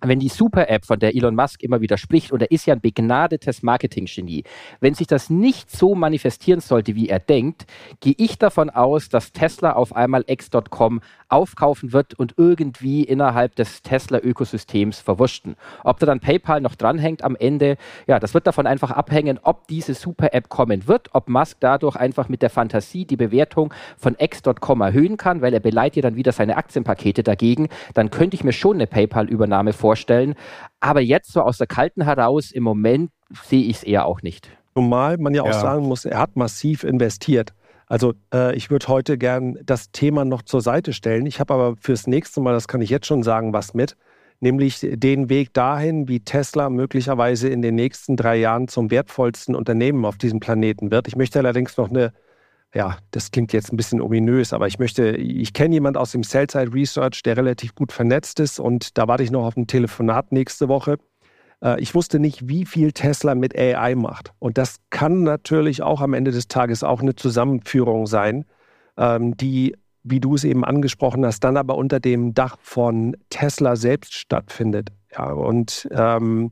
wenn die Super-App, von der Elon Musk immer wieder spricht, und er ist ja ein begnadetes Marketing-Genie, wenn sich das nicht so manifestieren sollte, wie er denkt, gehe ich davon aus, dass Tesla auf einmal X.com aufkaufen wird und irgendwie innerhalb des Tesla-Ökosystems verwurschten. Ob da dann PayPal noch dranhängt am Ende, ja, das wird davon einfach abhängen, ob diese Super-App kommen wird, ob Musk dadurch einfach mit der Fantasie die Bewertung von X.com erhöhen kann, weil er beleidigt ja dann wieder seine Aktienpakete dagegen, dann könnte ich mir schon eine PayPal-Übernahme vorstellen vorstellen. Aber jetzt so aus der Kalten heraus, im Moment sehe ich es eher auch nicht. Zumal man ja auch ja. sagen muss, er hat massiv investiert. Also äh, ich würde heute gern das Thema noch zur Seite stellen. Ich habe aber fürs nächste Mal, das kann ich jetzt schon sagen, was mit, nämlich den Weg dahin, wie Tesla möglicherweise in den nächsten drei Jahren zum wertvollsten Unternehmen auf diesem Planeten wird. Ich möchte allerdings noch eine, ja, das klingt jetzt ein bisschen ominös, aber ich möchte, ich kenne jemanden aus dem Sell-Side Research, der relativ gut vernetzt ist und da warte ich noch auf ein Telefonat nächste Woche. Äh, ich wusste nicht, wie viel Tesla mit AI macht. Und das kann natürlich auch am Ende des Tages auch eine Zusammenführung sein, ähm, die, wie du es eben angesprochen hast, dann aber unter dem Dach von Tesla selbst stattfindet. Ja, und ähm,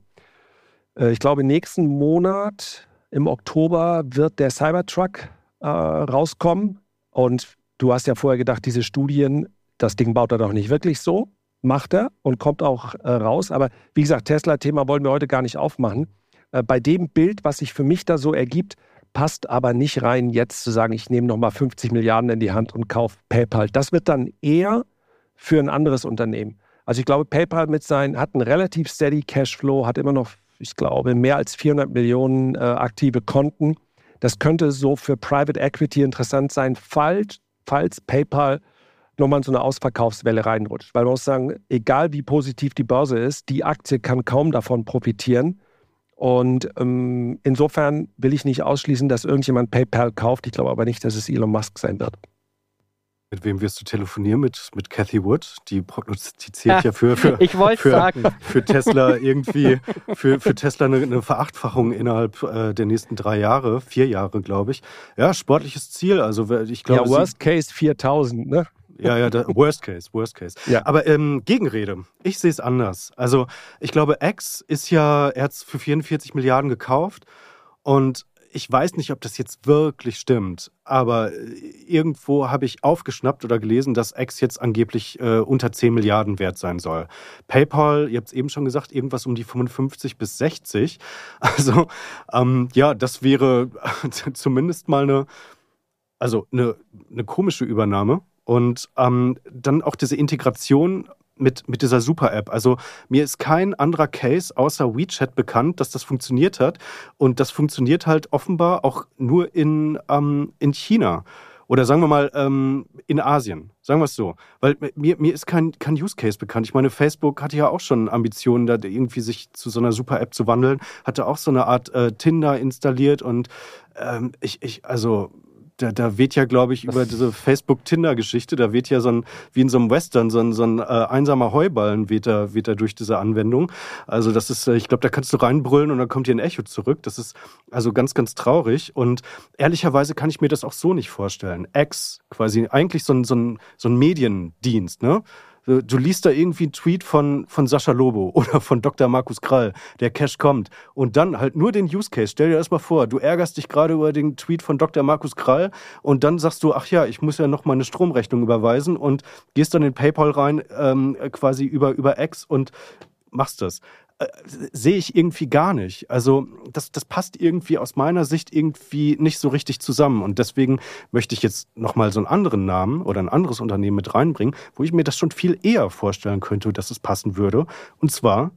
äh, ich glaube, nächsten Monat im Oktober wird der Cybertruck äh, rauskommen. Und du hast ja vorher gedacht, diese Studien, das Ding baut er doch nicht wirklich so macht er und kommt auch äh, raus. Aber wie gesagt, Tesla-Thema wollen wir heute gar nicht aufmachen. Äh, bei dem Bild, was sich für mich da so ergibt, passt aber nicht rein, jetzt zu sagen, ich nehme nochmal 50 Milliarden in die Hand und kaufe PayPal. Das wird dann eher für ein anderes Unternehmen. Also ich glaube, PayPal mit seinen hat einen relativ steady Cashflow, hat immer noch, ich glaube, mehr als 400 Millionen äh, aktive Konten. Das könnte so für Private Equity interessant sein, falls, falls PayPal nochmal in so eine Ausverkaufswelle reinrutscht. Weil man muss sagen, egal wie positiv die Börse ist, die Aktie kann kaum davon profitieren. Und ähm, insofern will ich nicht ausschließen, dass irgendjemand PayPal kauft. Ich glaube aber nicht, dass es Elon Musk sein wird. Mit wem wirst du telefonieren? Mit, mit Cathy Wood? Die prognostiziert ja, für, für, ich für, sagen. für Tesla irgendwie, für, für Tesla eine, eine Verachtfachung innerhalb äh, der nächsten drei Jahre, vier Jahre, glaube ich. Ja, sportliches Ziel. Also ich glaube, ja, Worst Case 4000, ne? Ja, ja, da, worst case, worst case. Ja. Aber ähm, Gegenrede, ich sehe es anders. Also ich glaube, X ist ja, er hat es für 44 Milliarden gekauft und ich weiß nicht, ob das jetzt wirklich stimmt, aber äh, irgendwo habe ich aufgeschnappt oder gelesen, dass X jetzt angeblich äh, unter 10 Milliarden wert sein soll. PayPal, ihr habt es eben schon gesagt, irgendwas um die 55 bis 60. Also ähm, ja, das wäre zumindest mal eine, also eine, eine komische Übernahme. Und ähm, dann auch diese Integration mit, mit dieser Super-App. Also mir ist kein anderer Case außer WeChat bekannt, dass das funktioniert hat. Und das funktioniert halt offenbar auch nur in, ähm, in China. Oder sagen wir mal ähm, in Asien, sagen wir es so. Weil mir, mir ist kein, kein Use Case bekannt. Ich meine, Facebook hatte ja auch schon Ambitionen, da irgendwie sich zu so einer Super-App zu wandeln, hatte auch so eine Art äh, Tinder installiert und ähm, ich, ich, also da, da weht ja, glaube ich, über diese Facebook-Tinder-Geschichte, da weht ja so ein, wie in so einem Western, so ein, so ein äh, einsamer Heuballen weht da, weht da durch diese Anwendung. Also das ist, äh, ich glaube, da kannst du reinbrüllen und dann kommt hier ein Echo zurück. Das ist also ganz, ganz traurig. Und ehrlicherweise kann ich mir das auch so nicht vorstellen. X, quasi eigentlich so ein, so ein, so ein Mediendienst, ne? Du liest da irgendwie einen Tweet von, von Sascha Lobo oder von Dr. Markus Krall, der Cash kommt und dann halt nur den Use Case. Stell dir das mal vor, du ärgerst dich gerade über den Tweet von Dr. Markus Krall und dann sagst du, ach ja, ich muss ja noch mal eine Stromrechnung überweisen und gehst dann in PayPal rein, ähm, quasi über, über X und machst das. Sehe ich irgendwie gar nicht. Also das, das passt irgendwie aus meiner Sicht irgendwie nicht so richtig zusammen. Und deswegen möchte ich jetzt nochmal so einen anderen Namen oder ein anderes Unternehmen mit reinbringen, wo ich mir das schon viel eher vorstellen könnte, dass es passen würde. Und zwar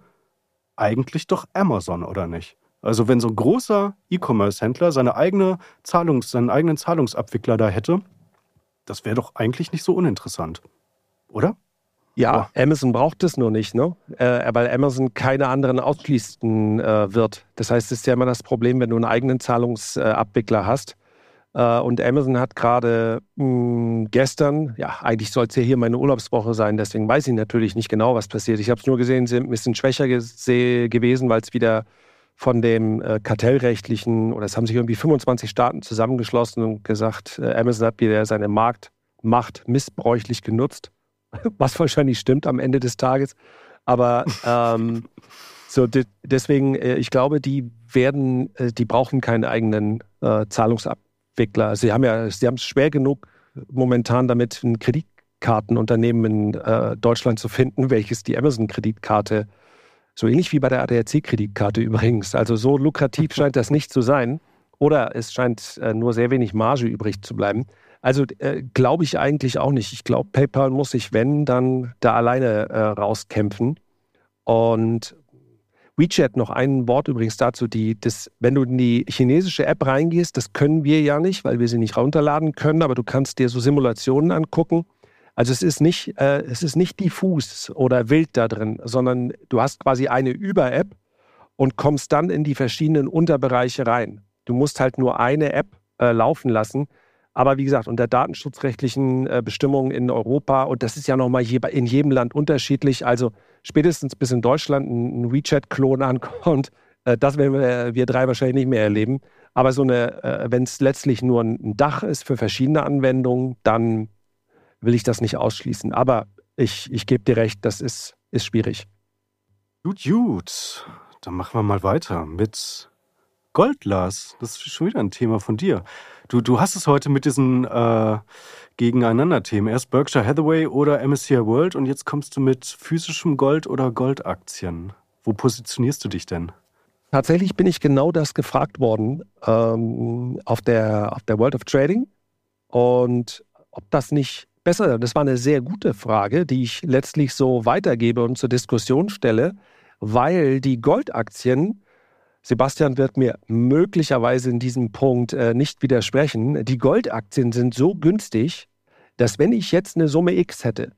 eigentlich doch Amazon, oder nicht? Also wenn so ein großer E-Commerce-Händler seine eigene Zahlungs-, seinen eigenen Zahlungsabwickler da hätte, das wäre doch eigentlich nicht so uninteressant, oder? Ja, oh. Amazon braucht es nur nicht, ne? Äh, weil Amazon keine anderen ausschließen äh, wird. Das heißt, es ist ja immer das Problem, wenn du einen eigenen Zahlungsabwickler hast. Äh, und Amazon hat gerade hm, gestern, ja, eigentlich soll es ja hier meine Urlaubswoche sein, deswegen weiß ich natürlich nicht genau, was passiert. Ich habe es nur gesehen, sie sind ein bisschen schwächer gewesen, weil es wieder von dem äh, kartellrechtlichen, oder es haben sich irgendwie 25 Staaten zusammengeschlossen und gesagt, äh, Amazon hat wieder seine Marktmacht missbräuchlich genutzt was wahrscheinlich stimmt am Ende des Tages. Aber ähm, so de deswegen, äh, ich glaube, die werden, äh, die brauchen keinen eigenen äh, Zahlungsabwickler. Sie haben ja, sie haben es schwer genug momentan damit, ein Kreditkartenunternehmen in äh, Deutschland zu finden, welches die Amazon-Kreditkarte, so ähnlich wie bei der ADAC-Kreditkarte übrigens. Also so lukrativ scheint das nicht zu sein. Oder es scheint äh, nur sehr wenig Marge übrig zu bleiben. Also äh, glaube ich eigentlich auch nicht. Ich glaube, PayPal muss sich, wenn, dann da alleine äh, rauskämpfen. Und WeChat, noch ein Wort übrigens dazu, die, das, wenn du in die chinesische App reingehst, das können wir ja nicht, weil wir sie nicht runterladen können, aber du kannst dir so Simulationen angucken. Also es ist nicht, äh, es ist nicht diffus oder wild da drin, sondern du hast quasi eine Über-App und kommst dann in die verschiedenen Unterbereiche rein. Du musst halt nur eine App äh, laufen lassen. Aber wie gesagt, unter datenschutzrechtlichen äh, Bestimmungen in Europa, und das ist ja nochmal in jedem Land unterschiedlich, also spätestens bis in Deutschland ein WeChat-Klon ankommt, äh, das werden wir, wir, drei wahrscheinlich nicht mehr erleben. Aber so eine, äh, wenn es letztlich nur ein Dach ist für verschiedene Anwendungen, dann will ich das nicht ausschließen. Aber ich, ich gebe dir recht, das ist, ist schwierig. Gut, gut. Dann machen wir mal weiter mit Goldglas. Das ist schon wieder ein Thema von dir. Du, du hast es heute mit diesen äh, Gegeneinander-Themen. Erst Berkshire Hathaway oder MSCI World und jetzt kommst du mit physischem Gold oder Goldaktien. Wo positionierst du dich denn? Tatsächlich bin ich genau das gefragt worden ähm, auf, der, auf der World of Trading. Und ob das nicht besser, das war eine sehr gute Frage, die ich letztlich so weitergebe und zur Diskussion stelle, weil die Goldaktien Sebastian wird mir möglicherweise in diesem Punkt äh, nicht widersprechen. Die Goldaktien sind so günstig, dass wenn ich jetzt eine Summe X hätte,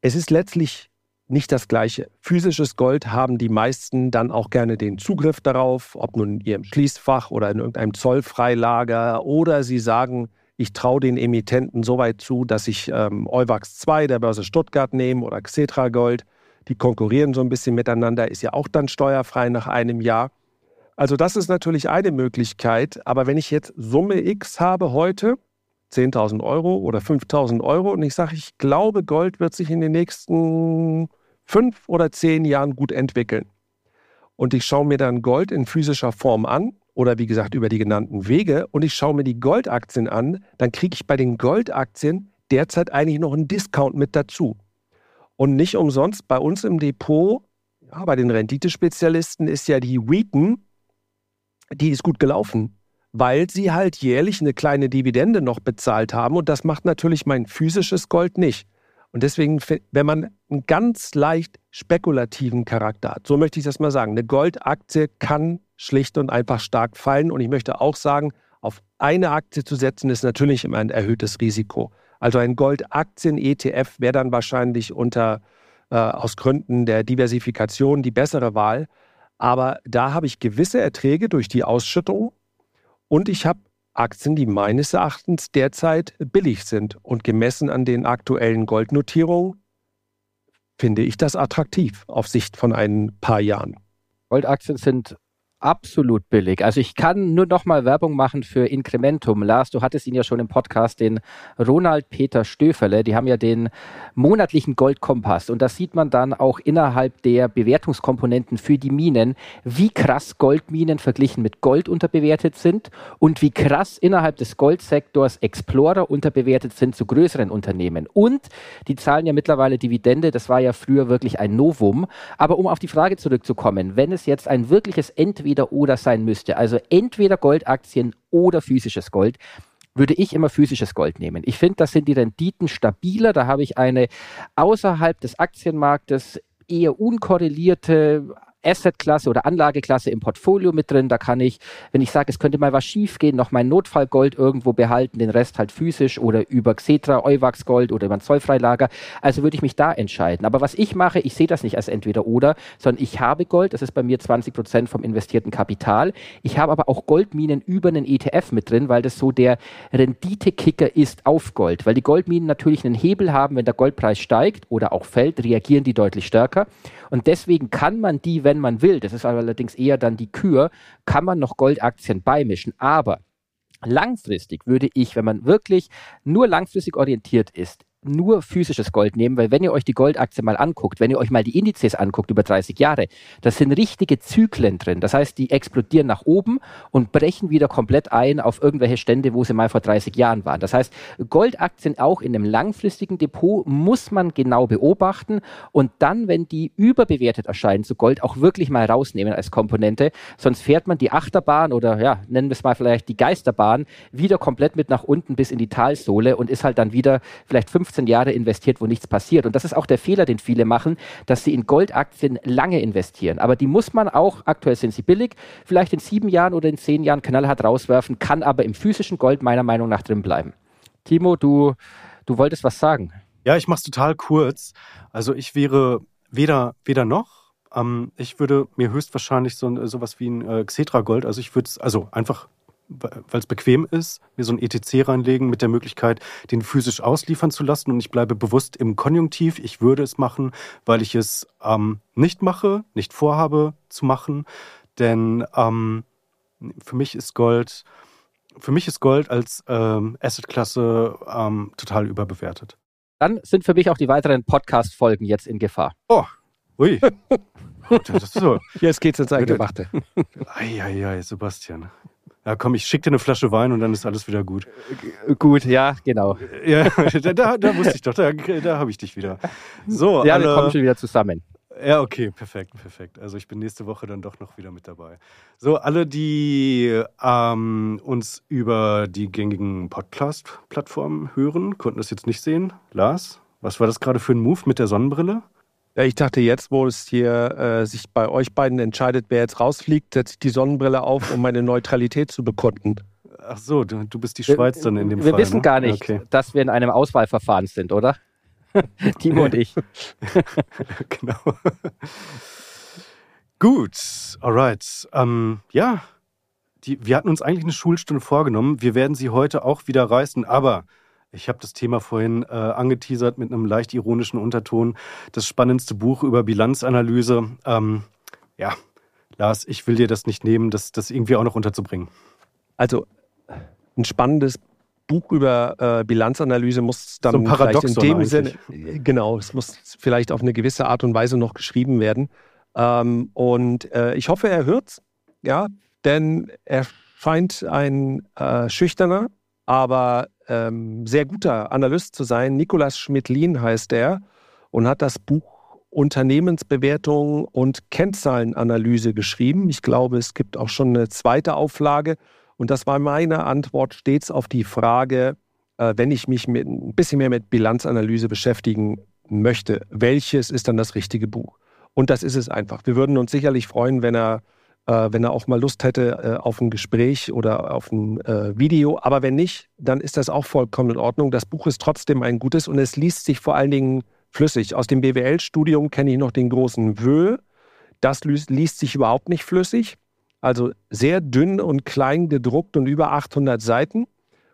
es ist letztlich nicht das Gleiche. Physisches Gold haben die meisten dann auch gerne den Zugriff darauf, ob nun in ihrem Schließfach oder in irgendeinem Zollfreilager oder sie sagen, ich traue den Emittenten so weit zu, dass ich ähm, Euwax 2 der Börse Stuttgart nehme oder Xetra Gold. Die konkurrieren so ein bisschen miteinander, ist ja auch dann steuerfrei nach einem Jahr. Also das ist natürlich eine Möglichkeit, aber wenn ich jetzt Summe X habe heute, 10.000 Euro oder 5.000 Euro und ich sage, ich glaube, Gold wird sich in den nächsten fünf oder zehn Jahren gut entwickeln. Und ich schaue mir dann Gold in physischer Form an oder wie gesagt über die genannten Wege und ich schaue mir die Goldaktien an, dann kriege ich bei den Goldaktien derzeit eigentlich noch einen Discount mit dazu. Und nicht umsonst bei uns im Depot, ja, bei den Renditespezialisten ist ja die Wheaton die ist gut gelaufen, weil sie halt jährlich eine kleine Dividende noch bezahlt haben und das macht natürlich mein physisches Gold nicht. Und deswegen, wenn man einen ganz leicht spekulativen Charakter hat, so möchte ich das mal sagen, eine Goldaktie kann schlicht und einfach stark fallen. Und ich möchte auch sagen, auf eine Aktie zu setzen, ist natürlich immer ein erhöhtes Risiko. Also ein Goldaktien-ETF wäre dann wahrscheinlich unter, äh, aus Gründen der Diversifikation die bessere Wahl. Aber da habe ich gewisse Erträge durch die Ausschüttung und ich habe Aktien, die meines Erachtens derzeit billig sind. Und gemessen an den aktuellen Goldnotierungen finde ich das attraktiv auf Sicht von ein paar Jahren. Goldaktien sind absolut billig. Also ich kann nur noch mal Werbung machen für Incrementum. Lars, du hattest ihn ja schon im Podcast, den Ronald Peter Stöferle. Die haben ja den monatlichen Goldkompass und da sieht man dann auch innerhalb der Bewertungskomponenten für die Minen, wie krass Goldminen verglichen mit Gold unterbewertet sind und wie krass innerhalb des Goldsektors Explorer unterbewertet sind zu größeren Unternehmen. Und die zahlen ja mittlerweile Dividende. Das war ja früher wirklich ein Novum. Aber um auf die Frage zurückzukommen, wenn es jetzt ein wirkliches Entweder entweder oder sein müsste, also entweder Goldaktien oder physisches Gold, würde ich immer physisches Gold nehmen. Ich finde, das sind die Renditen stabiler. Da habe ich eine außerhalb des Aktienmarktes eher unkorrelierte Assetklasse oder Anlageklasse im Portfolio mit drin. Da kann ich, wenn ich sage, es könnte mal was schief gehen, noch mein Notfallgold irgendwo behalten, den Rest halt physisch oder über Xetra, Euwax Gold oder über ein Zollfreilager. Also würde ich mich da entscheiden. Aber was ich mache, ich sehe das nicht als entweder oder, sondern ich habe Gold, das ist bei mir 20 Prozent vom investierten Kapital. Ich habe aber auch Goldminen über einen ETF mit drin, weil das so der Renditekicker ist auf Gold. Weil die Goldminen natürlich einen Hebel haben, wenn der Goldpreis steigt oder auch fällt, reagieren die deutlich stärker. Und deswegen kann man die, wenn man will, das ist allerdings eher dann die Kür, kann man noch Goldaktien beimischen. Aber langfristig würde ich, wenn man wirklich nur langfristig orientiert ist, nur physisches Gold nehmen, weil wenn ihr euch die Goldaktie mal anguckt, wenn ihr euch mal die Indizes anguckt über 30 Jahre, das sind richtige Zyklen drin. Das heißt, die explodieren nach oben und brechen wieder komplett ein auf irgendwelche Stände, wo sie mal vor 30 Jahren waren. Das heißt, Goldaktien auch in einem langfristigen Depot muss man genau beobachten und dann, wenn die überbewertet erscheinen zu Gold, auch wirklich mal rausnehmen als Komponente. Sonst fährt man die Achterbahn oder ja, nennen wir es mal vielleicht die Geisterbahn wieder komplett mit nach unten bis in die Talsohle und ist halt dann wieder vielleicht 50 15 Jahre investiert, wo nichts passiert. Und das ist auch der Fehler, den viele machen, dass sie in Goldaktien lange investieren. Aber die muss man auch, aktuell sind sie billig, vielleicht in sieben Jahren oder in zehn Jahren knallhart rauswerfen, kann aber im physischen Gold meiner Meinung nach drin bleiben. Timo, du, du wolltest was sagen. Ja, ich mache es total kurz. Also ich wäre weder, weder noch. Ähm, ich würde mir höchstwahrscheinlich so sowas wie ein äh, Xetra Gold, also ich würde es, also einfach weil es bequem ist, mir so ein ETC reinlegen mit der Möglichkeit, den physisch ausliefern zu lassen. Und ich bleibe bewusst im Konjunktiv. Ich würde es machen, weil ich es ähm, nicht mache, nicht vorhabe zu machen. Denn ähm, für mich ist Gold, für mich ist Gold als ähm, Assetklasse ähm, total überbewertet. Dann sind für mich auch die weiteren Podcast-Folgen jetzt in Gefahr. Oh, ui. das ist so. Jetzt geht's ins Eingemachte. Eieiei, Sebastian. Ja, komm, ich schicke dir eine Flasche Wein und dann ist alles wieder gut. Gut, ja, genau. Ja, da, da wusste ich doch, da, da habe ich dich wieder. So, ja, alle, wir kommen schon wieder zusammen. Ja, okay, perfekt, perfekt. Also ich bin nächste Woche dann doch noch wieder mit dabei. So, alle, die ähm, uns über die gängigen Podcast-Plattformen hören, konnten das jetzt nicht sehen. Lars, was war das gerade für ein Move mit der Sonnenbrille? Ja, ich dachte jetzt, wo es hier äh, sich bei euch beiden entscheidet, wer jetzt rausfliegt, setze ich die Sonnenbrille auf, um meine Neutralität zu bekunden. Ach so, du, du bist die Schweiz wir, dann in dem wir Fall. Wir wissen ne? gar nicht, okay. dass wir in einem Auswahlverfahren sind, oder? Timo und ich. genau. Gut, alright. Ähm, ja, die, wir hatten uns eigentlich eine Schulstunde vorgenommen. Wir werden sie heute auch wieder reißen, aber ich habe das Thema vorhin äh, angeteasert mit einem leicht ironischen Unterton. Das spannendste Buch über Bilanzanalyse. Ähm, ja, Lars, ich will dir das nicht nehmen, das, das irgendwie auch noch unterzubringen. Also ein spannendes Buch über äh, Bilanzanalyse muss dann so vielleicht in dem Sinne, genau, es muss vielleicht auf eine gewisse Art und Weise noch geschrieben werden. Ähm, und äh, ich hoffe, er hört's, ja, denn er scheint ein äh, schüchterner, aber ähm, sehr guter Analyst zu sein. Nikolas Schmidlin heißt er und hat das Buch Unternehmensbewertung und Kennzahlenanalyse geschrieben. Ich glaube, es gibt auch schon eine zweite Auflage. Und das war meine Antwort stets auf die Frage, äh, wenn ich mich mit, ein bisschen mehr mit Bilanzanalyse beschäftigen möchte, welches ist dann das richtige Buch? Und das ist es einfach. Wir würden uns sicherlich freuen, wenn er, äh, wenn er auch mal Lust hätte äh, auf ein Gespräch oder auf ein äh, Video. Aber wenn nicht, dann ist das auch vollkommen in Ordnung. Das Buch ist trotzdem ein gutes und es liest sich vor allen Dingen flüssig. Aus dem BWL-Studium kenne ich noch den großen Wö. Das liest sich überhaupt nicht flüssig. Also sehr dünn und klein gedruckt und über 800 Seiten.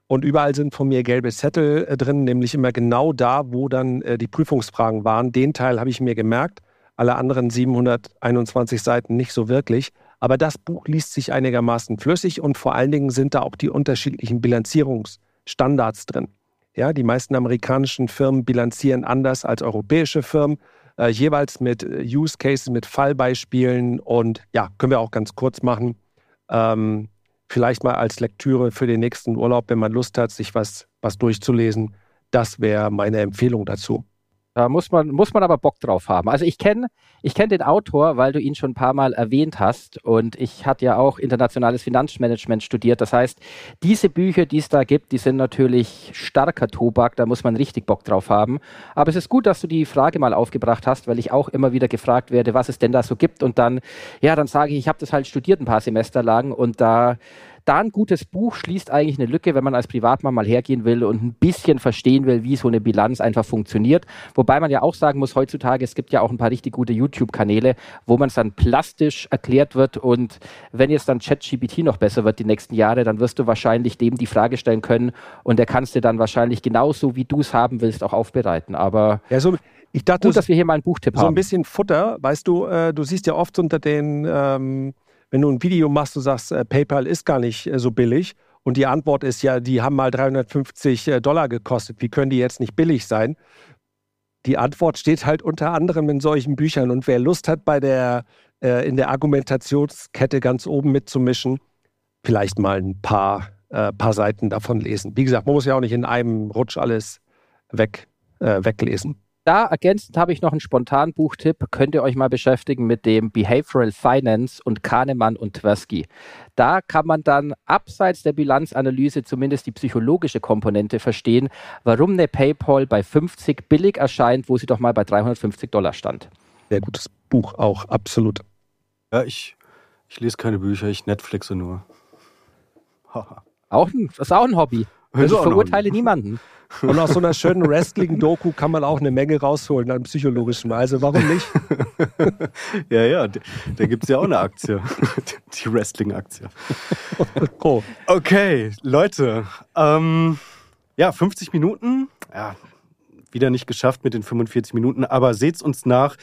Und überall sind von mir gelbe Zettel äh, drin, nämlich immer genau da, wo dann äh, die Prüfungsfragen waren. Den Teil habe ich mir gemerkt, alle anderen 721 Seiten nicht so wirklich. Aber das Buch liest sich einigermaßen flüssig und vor allen Dingen sind da auch die unterschiedlichen Bilanzierungsstandards drin. Ja, die meisten amerikanischen Firmen bilanzieren anders als europäische Firmen äh, jeweils mit äh, Use Cases, mit Fallbeispielen und ja, können wir auch ganz kurz machen. Ähm, vielleicht mal als Lektüre für den nächsten Urlaub, wenn man Lust hat, sich was, was durchzulesen. Das wäre meine Empfehlung dazu. Da muss man, muss man aber Bock drauf haben. Also ich kenne ich kenn den Autor, weil du ihn schon ein paar Mal erwähnt hast und ich hatte ja auch internationales Finanzmanagement studiert. Das heißt, diese Bücher, die es da gibt, die sind natürlich starker Tobak, da muss man richtig Bock drauf haben. Aber es ist gut, dass du die Frage mal aufgebracht hast, weil ich auch immer wieder gefragt werde, was es denn da so gibt und dann, ja, dann sage ich, ich habe das halt studiert ein paar Semester lang und da da ein gutes Buch schließt eigentlich eine Lücke, wenn man als Privatmann mal hergehen will und ein bisschen verstehen will, wie so eine Bilanz einfach funktioniert. Wobei man ja auch sagen muss, heutzutage, es gibt ja auch ein paar richtig gute YouTube-Kanäle, wo man es dann plastisch erklärt wird und wenn jetzt dann ChatGPT noch besser wird die nächsten Jahre, dann wirst du wahrscheinlich dem die Frage stellen können und der kannst dir dann wahrscheinlich genauso, wie du es haben willst, auch aufbereiten. Aber ja, so, ich dachte, gut, dass wir hier mal einen Buchtipp so haben. So ein bisschen Futter, weißt du, äh, du siehst ja oft unter den ähm wenn du ein Video machst und sagst, äh, PayPal ist gar nicht äh, so billig und die Antwort ist ja, die haben mal 350 äh, Dollar gekostet, wie können die jetzt nicht billig sein? Die Antwort steht halt unter anderem in solchen Büchern und wer Lust hat, bei der, in der Argumentationskette ganz oben mitzumischen, vielleicht mal ein paar, paar Seiten davon lesen. Wie gesagt, man muss ja auch nicht in einem Rutsch alles weg, weglesen. Da ergänzend habe ich noch einen spontanen Buchtipp. Könnt ihr euch mal beschäftigen mit dem Behavioral Finance und Kahnemann und Tversky. Da kann man dann abseits der Bilanzanalyse zumindest die psychologische Komponente verstehen, warum eine PayPal bei 50 billig erscheint, wo sie doch mal bei 350 Dollar stand. Sehr gutes Buch auch, absolut. Ja, ich, ich lese keine Bücher, ich Netflixe nur. auch ein, das ist auch ein Hobby. Also ich verurteile niemanden. Und aus so einer schönen Wrestling-Doku kann man auch eine Menge rausholen an psychologischem. Also warum nicht? ja, ja, da gibt es ja auch eine Aktie. Die Wrestling-Aktie. Oh. Okay, Leute. Ähm, ja, 50 Minuten. Ja, wieder nicht geschafft mit den 45 Minuten, aber seht's uns nach.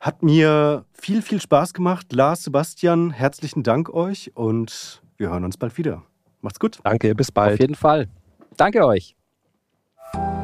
Hat mir viel, viel Spaß gemacht. Lars, Sebastian, herzlichen Dank euch und wir hören uns bald wieder. Macht's gut. Danke, bis bald. Auf jeden Fall. Danke euch. thank you